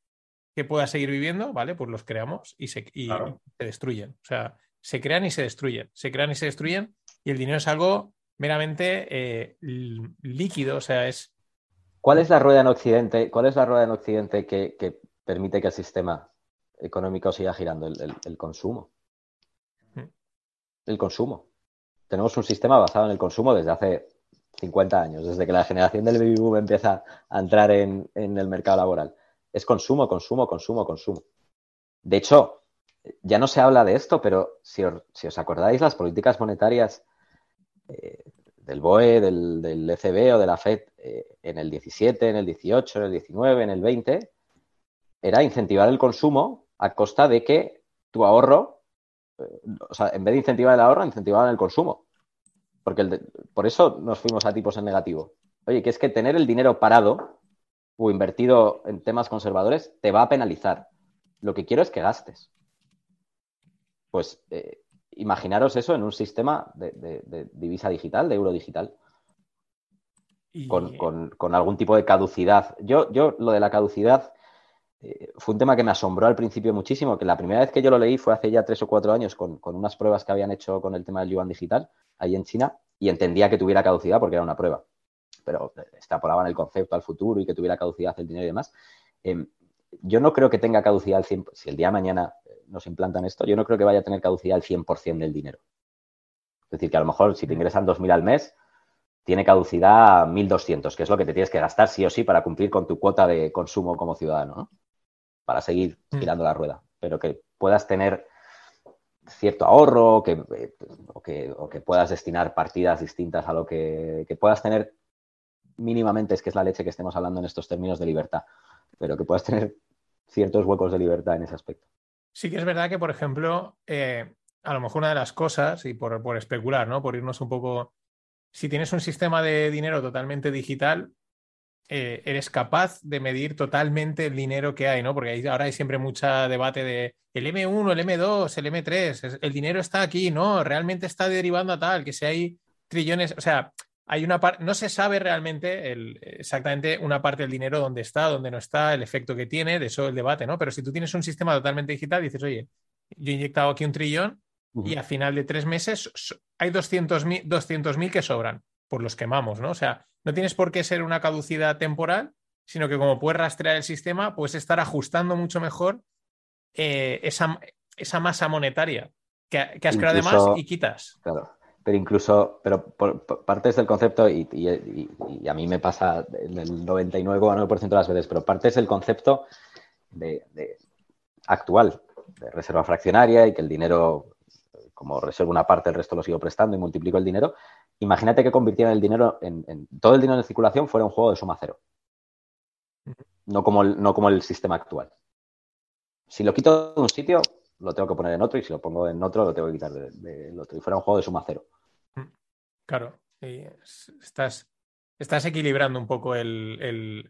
que pueda seguir viviendo, ¿vale? Pues los creamos y se, se destruyen. O sea, se crean y se destruyen. Se crean y se destruyen y el dinero es algo meramente eh, líquido, o sea, es... ¿Cuál es la rueda en Occidente? ¿Cuál es la rueda en Occidente que, permite que el sistema económico siga girando? El, consumo. Mm. El consumo. Tenemos un sistema basado en el consumo desde hace 50 años, desde que la generación del baby boom empieza a entrar en, el mercado laboral. Es consumo, consumo, consumo, consumo. De hecho, ya no se habla de esto, pero si os, acordáis, las políticas monetarias eh, del BOE, del, ECB o de la FED eh, en el 17, en el 18, en el 19, en el 20, era incentivar el consumo a costa de que tu ahorro, eh, o sea, en vez de incentivar el ahorro, incentivaban el consumo. Porque por eso nos fuimos a tipos en negativo. Oye, que es que tener el dinero parado o invertido en temas conservadores te va a penalizar. Lo que quiero es que gastes. Pues eh, imaginaros eso en un sistema de, divisa digital, de euro digital. Con, algún tipo de caducidad. Yo, yo lo de la caducidad eh, fue un tema que me asombró al principio muchísimo, que la primera vez que yo lo leí fue hace ya tres o cuatro años con, con unas pruebas que habían hecho con el tema del yuan digital ahí en China y entendía que tuviera caducidad porque era una prueba. Pero extrapolaban el concepto al futuro y que tuviera caducidad el dinero y demás. Em, yo no creo que tenga caducidad al 100%. Si el día de mañana eh, nos implantan esto, yo no creo que vaya a tener caducidad al 100% del dinero. Es decir, que a lo mejor si te ingresan 2.000 al mes, tiene caducidad 1.200, que es lo que te tienes que gastar sí o sí para cumplir con tu cuota de consumo como ciudadano, ¿no? Para seguir mm. girando la rueda. Pero que puedas tener cierto ahorro eh, o, que, puedas destinar partidas distintas a lo que, puedas tener mínimamente, es que es la leche que estemos hablando en estos términos de libertad, pero que puedas tener ciertos huecos de libertad en ese aspecto. Sí que es verdad que, por ejemplo, eh, a lo mejor una de las cosas, y por, por especular, ¿no? Por irnos un poco, si tienes un sistema de dinero totalmente digital, eh, eres capaz de medir totalmente el dinero que hay, ¿no? Porque ahora hay siempre mucha debate de el M1, el M2, el M3, el dinero está aquí, ¿no? Realmente está derivando a tal, que si hay trillones, o sea, hay una parte, no se sabe realmente exactamente una parte del dinero dónde está, dónde no está, el efecto que tiene, de eso el debate, ¿no? Pero si tú tienes un sistema totalmente digital, dices, oye, yo he inyectado aquí un trillón y a final de tres meses hay 200.000 200 que sobran, por los quemamos, ¿no? O sea, no tienes por qué ser una caducidad temporal, sino que como puedes rastrear el sistema, puedes estar ajustando mucho mejor eh, esa, esa, masa monetaria que, has creado además y quitas. Claro, pero incluso, pero por, partes del concepto, y, a mí me pasa el 99,9% de las veces, pero partes del concepto de, actual, de reserva fraccionaria y que el dinero, como reservo una parte, el resto lo sigo prestando y multiplico el dinero, imagínate que convirtieran el dinero en, todo el dinero en circulación fuera un juego de suma cero. No como, el, no como el sistema actual. Si lo quito de un sitio, lo tengo que poner en otro y si lo pongo en otro, lo tengo que quitar del otro. Y fuera un juego de suma cero. Claro. estás, estás equilibrando un poco el,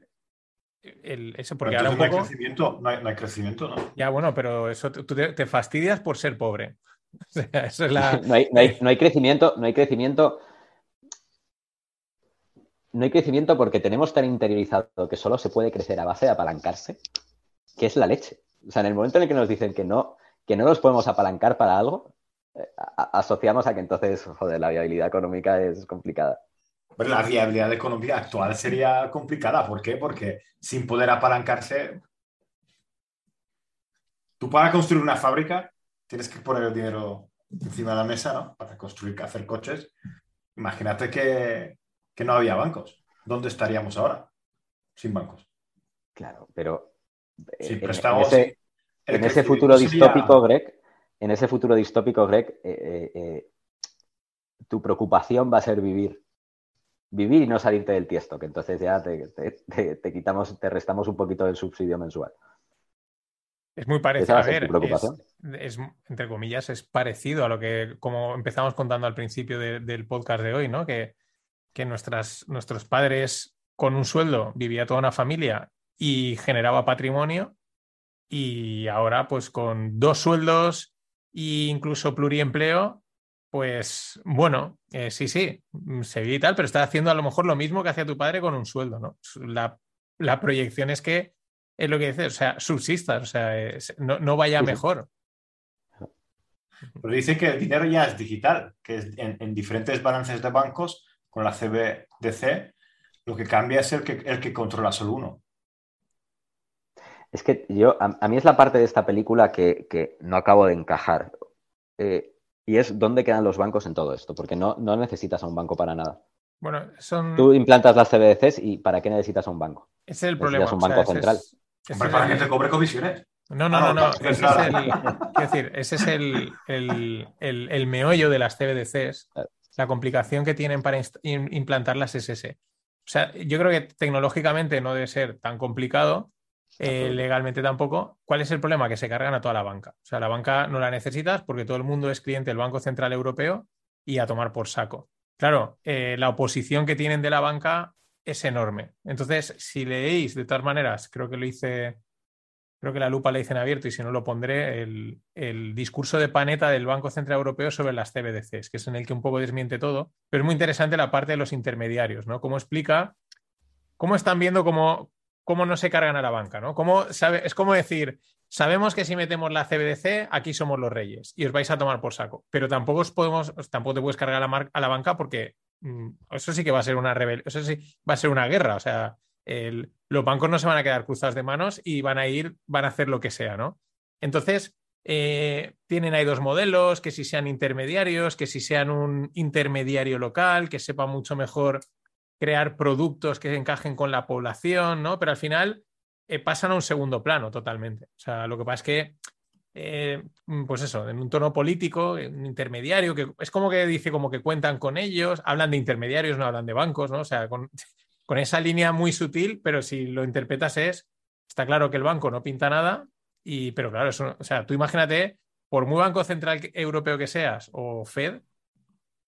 eso porque ahora un poco... no, hay crecimiento, no, hay, crecimiento, ¿no? Ya, bueno, pero eso tú te, fastidias por ser pobre. eso es la... no, hay, no, hay, crecimiento, no hay crecimiento. No hay crecimiento porque tenemos tan interiorizado que solo se puede crecer a base de apalancarse, que es la leche. O sea, en el momento en el que nos dicen que no, que no nos podemos apalancar para algo, eh, asociamos a que entonces, joder, la viabilidad económica es complicada. Pero la viabilidad económica actual sería complicada. ¿Por qué? Porque sin poder apalancarse, tú para construir una fábrica tienes que poner el dinero encima de la mesa, ¿no? Para construir, hacer coches. Imagínate que, no había bancos. ¿Dónde estaríamos ahora? Sin bancos. Claro, pero eh, en, en, ese, futuro distópico, Greg, en ese futuro distópico, Greg, eh, eh, tu preocupación va a ser vivir vivir y no salirte del tiesto, que entonces ya te, quitamos, te restamos un poquito del subsidio mensual. Es muy parecido. A ver, es, entre comillas, es parecido a lo que, como empezamos contando al principio del podcast de hoy, ¿no? Que, que nuestras, nuestros padres con un sueldo vivía toda una familia y generaba patrimonio y ahora pues con dos sueldos e incluso pluriempleo pues bueno, eh, sí, sí, mm, se ve y tal, pero está haciendo a lo mejor lo mismo que hacía tu padre con un sueldo, ¿no? La, proyección es que es lo que dice, o sea, subsistas, o sea, no, vaya mejor. Pero dice que el dinero ya es digital, que en, diferentes balances de bancos con la CBDC lo que cambia es el que, el que controla solo uno. Es que yo, a, mí es la parte de esta película que, no acabo de encajar. Eh, y es dónde quedan los bancos en todo esto, porque no, no necesitas a un banco para nada. Bueno, son... Tú implantas las CBDCs y ¿para qué necesitas a un banco? Ese es el problema. un banco central. para que te cobre comisiones. No, no, no, no. Ese es el, decir, ese es el, meollo de las CBDCs, la complicación que tienen para implantar las SS. O sea, yo creo que tecnológicamente no debe ser tan complicado, eh, legalmente tampoco. ¿Cuál es el problema? Que se cargan a toda la banca. O sea, la banca no la necesitas porque todo el mundo es cliente del Banco Central Europeo y a tomar por saco. Claro, eh, la oposición que tienen de la banca es enorme. Entonces, si leéis, de todas maneras, creo que lo hice, creo que la lupa la hice en abierto y si no lo pondré, el, el, discurso de Paneta del Banco Central Europeo sobre las CBDCs, que es en el que un poco desmiente todo, pero es muy interesante la parte de los intermediarios, ¿no? Cómo explica, cómo están viendo cómo, cómo no se cargan a la banca, ¿no? sabe, es como decir, sabemos que si metemos la CBDC, aquí somos los reyes y os vais a tomar por saco, pero tampoco os podemos, tampoco te puedes cargar a la, banca porque mm, eso sí que va a ser una rebelión, eso sí va a ser una guerra, o sea, los bancos no se van a quedar cruzados de manos y van a ir, van a hacer lo que sea, ¿no? Entonces, eh, tienen ahí dos modelos, que si sean intermediarios, que si sean un intermediario local, que sepa mucho mejor crear productos que encajen con la población, ¿no? Pero al final eh, pasan a un segundo plano totalmente. O sea, lo que pasa es que, eh, pues eso, en un tono político, un intermediario, que es como que dice como que cuentan con ellos, hablan de intermediarios, no hablan de bancos, ¿no? O sea, con, esa línea muy sutil, pero si lo interpretas es, está claro que el banco no pinta nada, y, pero claro, eso, o sea, tú imagínate, por muy Banco Central Europeo que seas o Fed,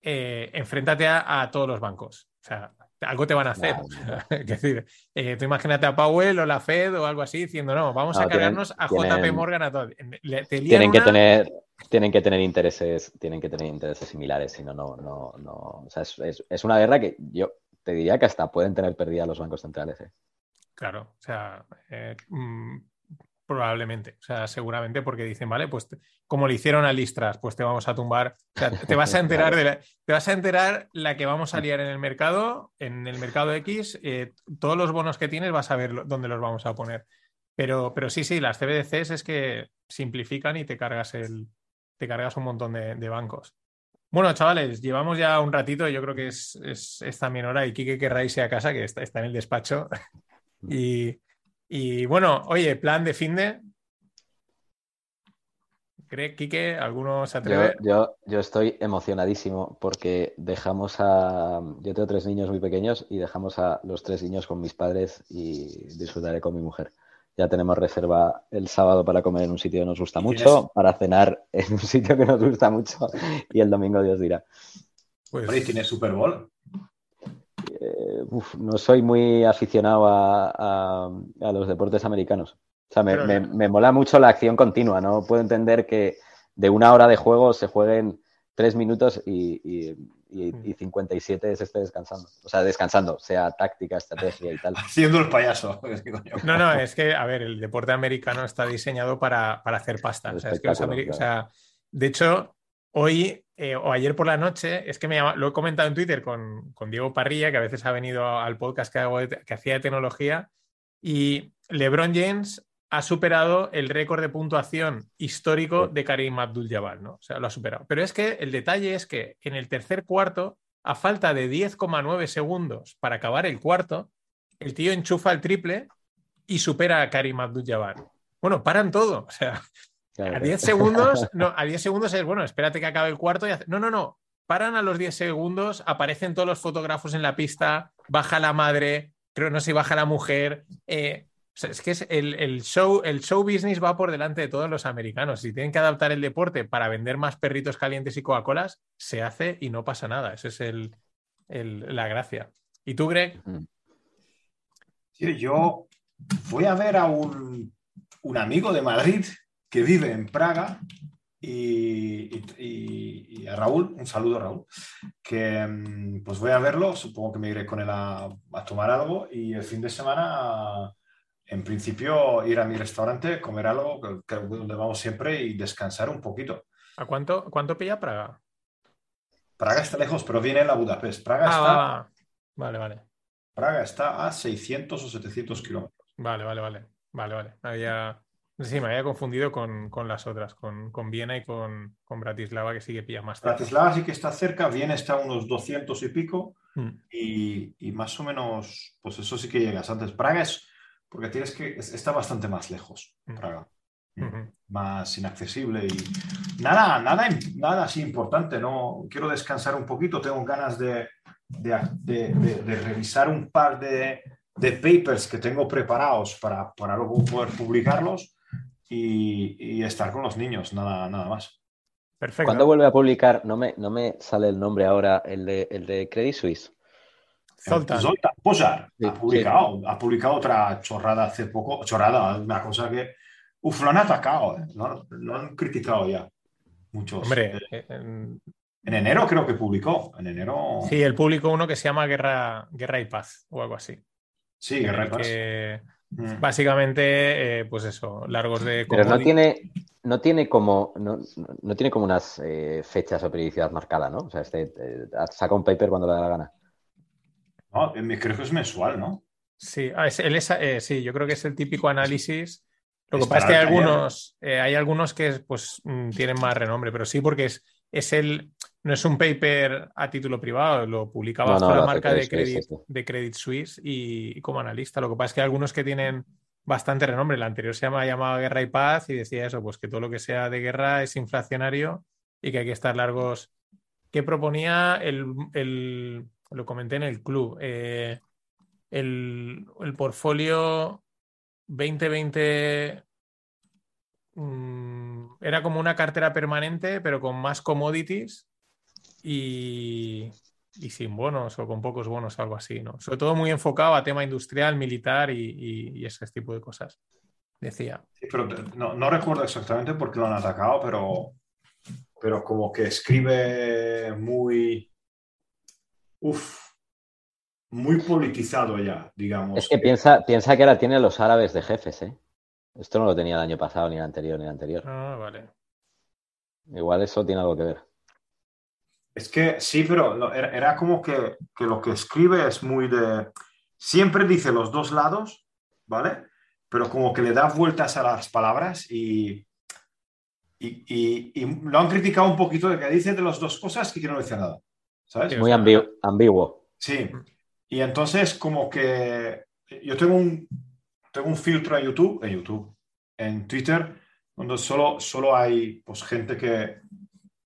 eh, enfréntate a, a, todos los bancos. O sea, algo te van a hacer. es decir, eh, tú imagínate a Powell o la Fed o algo así diciendo, no, vamos a cargarnos a JP Morgan a todos. Tienen que tener tienen que tener intereses, tienen que tener intereses similares, si no, no, no, no. O sea, es, una guerra que yo te diría que hasta pueden tener perdida los bancos centrales. ¿eh? Claro, o sea, eh, mm, Probablemente, o sea, seguramente porque dicen, vale, pues como le hicieron a Listras, pues te vamos a tumbar, te vas a enterar de la, te vas a enterar la que vamos a liar en el mercado, en el mercado X, eh, todos los bonos que tienes vas a ver dónde los vamos a poner. Pero, pero sí, sí, las CBDCs es que simplifican y te cargas el, te cargas un montón de, bancos. Bueno, chavales, llevamos ya un ratito, yo creo que es, es, también hora y Kike querrá irse a casa, que está, está en el despacho. y, y bueno, oye, plan de fin de. ¿Cree, Quique, alguno se atreve? Yo, yo, estoy emocionadísimo porque dejamos a. Yo tengo tres niños muy pequeños y dejamos a los tres niños con mis padres y disfrutaré con mi mujer. Ya tenemos reserva el sábado para comer en un sitio que nos gusta mucho, para cenar en un sitio que nos gusta mucho y el domingo Dios dirá. Pues... ¿tiene Super Bowl? no soy muy aficionado a, los deportes americanos. O sea, me, mola mucho la acción continua, ¿no? Puedo entender que de una hora de juego se jueguen tres minutos y, y, 57 se esté descansando. O sea, descansando, sea táctica, estrategia y tal. Haciendo el payaso. No, no, es que, a ver, el deporte americano está diseñado para, hacer pasta. O sea, es que los o sea, de hecho, hoy eh, o ayer por la noche, es que me llama, lo he comentado en Twitter con, Diego Parrilla, que a veces ha venido al podcast que, hago que hacía de tecnología, y LeBron James ha superado el récord de puntuación histórico de Karim Abdul-Jabbar, ¿no? O sea, lo ha superado. Pero es que el detalle es que en el tercer cuarto, a falta de 10,9 segundos para acabar el cuarto, el tío enchufa el triple y supera a Karim Abdul-Jabbar. Bueno, paran todo. O sea, a 10 segundos, no, a 10 segundos es, bueno, espérate que acabe el cuarto y hace... No, no, no. Paran a los 10 segundos, aparecen todos los fotógrafos en la pista, baja la madre, creo no sé si baja la mujer, eh, es que es el, show, el show business va por delante de todos los americanos. Si tienen que adaptar el deporte para vender más perritos calientes y Coca-Colas, se hace y no pasa nada. Esa es el, la gracia. ¿Y tú, Greg? Sí, yo voy a ver a un, amigo de Madrid que vive en Praga y, a Raúl, un saludo Raúl, que mm, pues voy a verlo, supongo que me iré con él a, a tomar algo y el fin de semana en principio, ir a mi restaurante, comer algo, que, es donde vamos siempre, y descansar un poquito. ¿A cuánto, cuánto pilla Praga? Praga está lejos, pero viene en la Budapest. Praga ah, está. Vale, vale. Praga está a 600 o 700 kilómetros. Vale, vale, vale. Vale, vale. Había... Sí, me había confundido con, las otras, con, Viena y con, Bratislava, que sí que pilla más cerca. Bratislava sí que está cerca, Viena está a unos 200 y pico, mm. y, y, más o menos, pues eso sí que llegas antes. Praga es porque tienes que, está bastante más lejos, Praga. Más inaccesible y nada, nada, nada así importante, ¿no? Quiero descansar un poquito, tengo ganas de, revisar un par de, papers que tengo preparados para, para luego poder publicarlos y, estar con los niños, nada, nada más. Perfecto. ¿Cuándo vuelve a publicar? No me, no me sale el nombre ahora, el de, el de Credit Suisse. Zoltan. Zoltan Posar ha, publicado, ha publicado otra chorrada hace poco, chorrada, una cosa que, uf, lo han atacado, eh. lo, han criticado ya muchos. Hombre, eh, en... enero creo que publicó, en enero... Sí, el publicó uno que se llama Guerra, Guerra y Paz o algo así. Sí, Guerra y Paz. Que... Mm. Básicamente, eh, pues eso, largos de... Pero no tiene, no tiene como, no, no tiene como unas fechas o periodicidad marcada, ¿no? O sea, este, saca un paper cuando le da la gana. No, creo que es mensual, ¿no? Sí, ah, eh, sí, yo creo que es el típico análisis. Lo que pasa es que hay algunos, eh, hay algunos que pues, mm, tienen más renombre, pero sí porque es, es el, no es un paper a título privado, lo publicaba bajo la marca de Credit, de Credit Suisse y, como analista. Lo que pasa es que hay algunos que tienen bastante renombre. El anterior se llama llamaba Guerra y Paz y decía eso, pues que todo lo que sea de guerra es inflacionario y que hay que estar largos. ¿Qué proponía el lo comenté en el club. Eh, el, portfolio 2020 mm, era como una cartera permanente, pero con más commodities y, sin bonos o con pocos bonos, algo así, ¿no? Sobre todo muy enfocado a tema industrial, militar y, ese tipo de cosas. Decía. pero no, no, recuerdo exactamente por qué lo han atacado, pero, pero como que escribe muy Uf, muy politizado ya, digamos. Es que piensa, piensa que ahora tiene los árabes de jefes, ¿eh? Esto no lo tenía el año pasado, ni el anterior, ni el anterior. Ah, vale. Igual eso tiene algo que ver. Es que sí, pero era, como que, lo que escribe es muy de... Siempre dice los dos lados, ¿vale? Pero como que le da vueltas a las palabras y, y, y lo han criticado un poquito de que dice de las dos cosas y que no dice nada. Muy ambiguo. Sí. Y entonces como que yo tengo un, tengo un filtro en YouTube, en YouTube, en Twitter, donde solo, solo hay pues, gente que,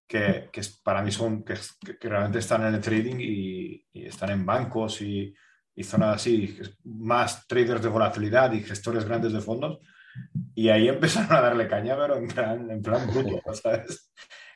que, que para mí son, que, que, realmente están en el trading y, están en bancos y, y zonas así, más traders de volatilidad y gestores grandes de fondos. Y ahí empezaron a darle caña, pero en plan, en plan bruto, ¿sabes?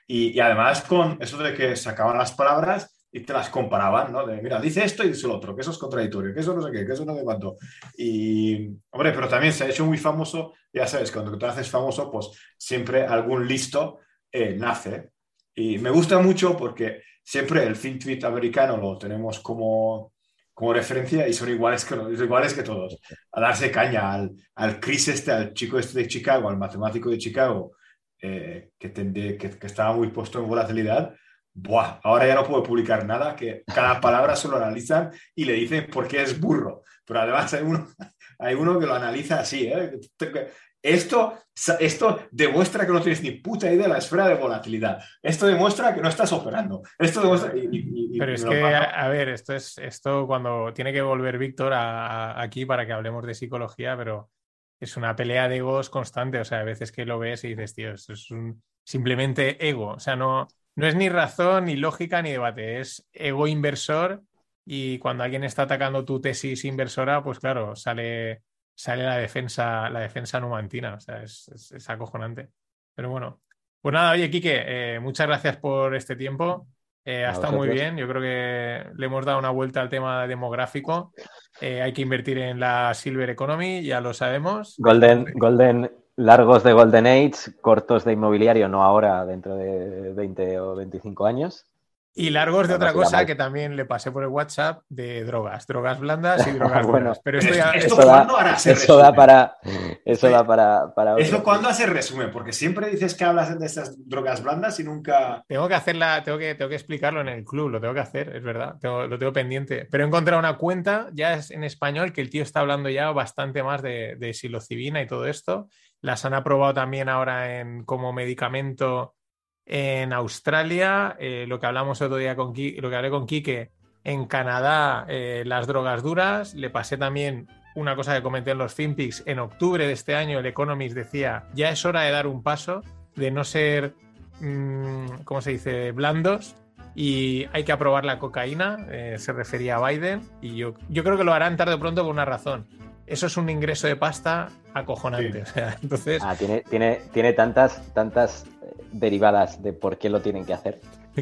Y, y, además con eso de que sacaban las palabras y te las comparaban, ¿no? De, mira, dice esto y dice lo otro, que eso es contradictorio, que eso no sé qué, que eso no sé cuánto. Y, hombre, pero también se ha hecho muy famoso, ya sabes, cuando te haces famoso, pues siempre algún listo eh, nace. Y me gusta mucho porque siempre el FinTweet americano lo tenemos como, como referencia y son iguales que, iguales que todos. A darse caña al, al Chris este, al chico este de Chicago, al matemático de Chicago, eh, que, que, que, estaba muy puesto en volatilidad, Buah, ahora ya no puedo publicar nada, que cada palabra se lo analizan y le dicen por qué es burro. Pero además hay uno, hay uno que lo analiza así. ¿eh? Esto, esto demuestra que no tienes ni puta idea de la esfera de volatilidad. Esto demuestra que no estás operando. Esto demuestra... Pero es que, a, ver, esto es esto cuando tiene que volver Víctor aquí para que hablemos de psicología, pero es una pelea de egos constante. O sea, a veces que lo ves y dices, tío, esto es un simplemente ego. O sea, no, no es ni razón, ni lógica, ni debate, es ego inversor y cuando alguien está atacando tu tesis inversora, pues claro, sale, sale la defensa, la defensa numantina, o sea, es, acojonante. Pero bueno, pues nada, oye, Quique, eh, muchas gracias por este tiempo. Eh, ha estado muy bien. Yo creo que le hemos dado una vuelta al tema demográfico. Eh, hay que invertir en la Silver Economy, ya lo sabemos. Golden, Golden largos de Golden Age, cortos de inmobiliario, no ahora, dentro de 20 o 25 años. Y largos de otra cosa que también le pasé por el WhatsApp de drogas, drogas blandas y drogas buenas. Pero esto ya ¿Esto da, eso da para eso da para, para ¿Eso cuándo hace resumen? Porque siempre dices que hablas de estas drogas blandas y nunca. Tengo que hacerla, tengo que, tengo que explicarlo en el club, lo tengo que hacer, es verdad, lo tengo pendiente. Pero he encontrado una cuenta ya es en español que el tío está hablando ya bastante más de, de psilocibina y todo esto. Las han aprobado también ahora en, como medicamento en Australia, eh, lo que hablamos otro día con lo que hablé con Quique, en Canadá eh, las drogas duras, le pasé también una cosa que comenté en los FinPix, en octubre de este año el Economist decía, ya es hora de dar un paso, de no ser, mm, ¿cómo se dice?, blandos, y hay que aprobar la cocaína, eh, se refería a Biden, y yo, yo creo que lo harán tarde o pronto por una razón eso es un ingreso de pasta acojonante. Entonces... Ah, tiene, tiene, tiene tantas, tantas eh, derivadas de por qué lo tienen que hacer.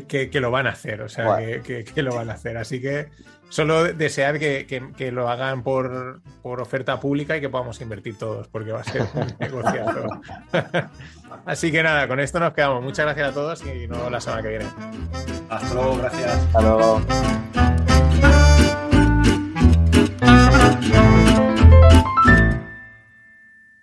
Que, lo van a hacer, o sea, que, lo van a hacer. Así que solo desear que, lo hagan por, por, oferta pública y que podamos invertir todos, porque va a ser un negociazo. Así que nada, con esto nos quedamos. Muchas gracias a todos y nos vemos la semana que viene. Hasta luego, gracias. Hasta luego.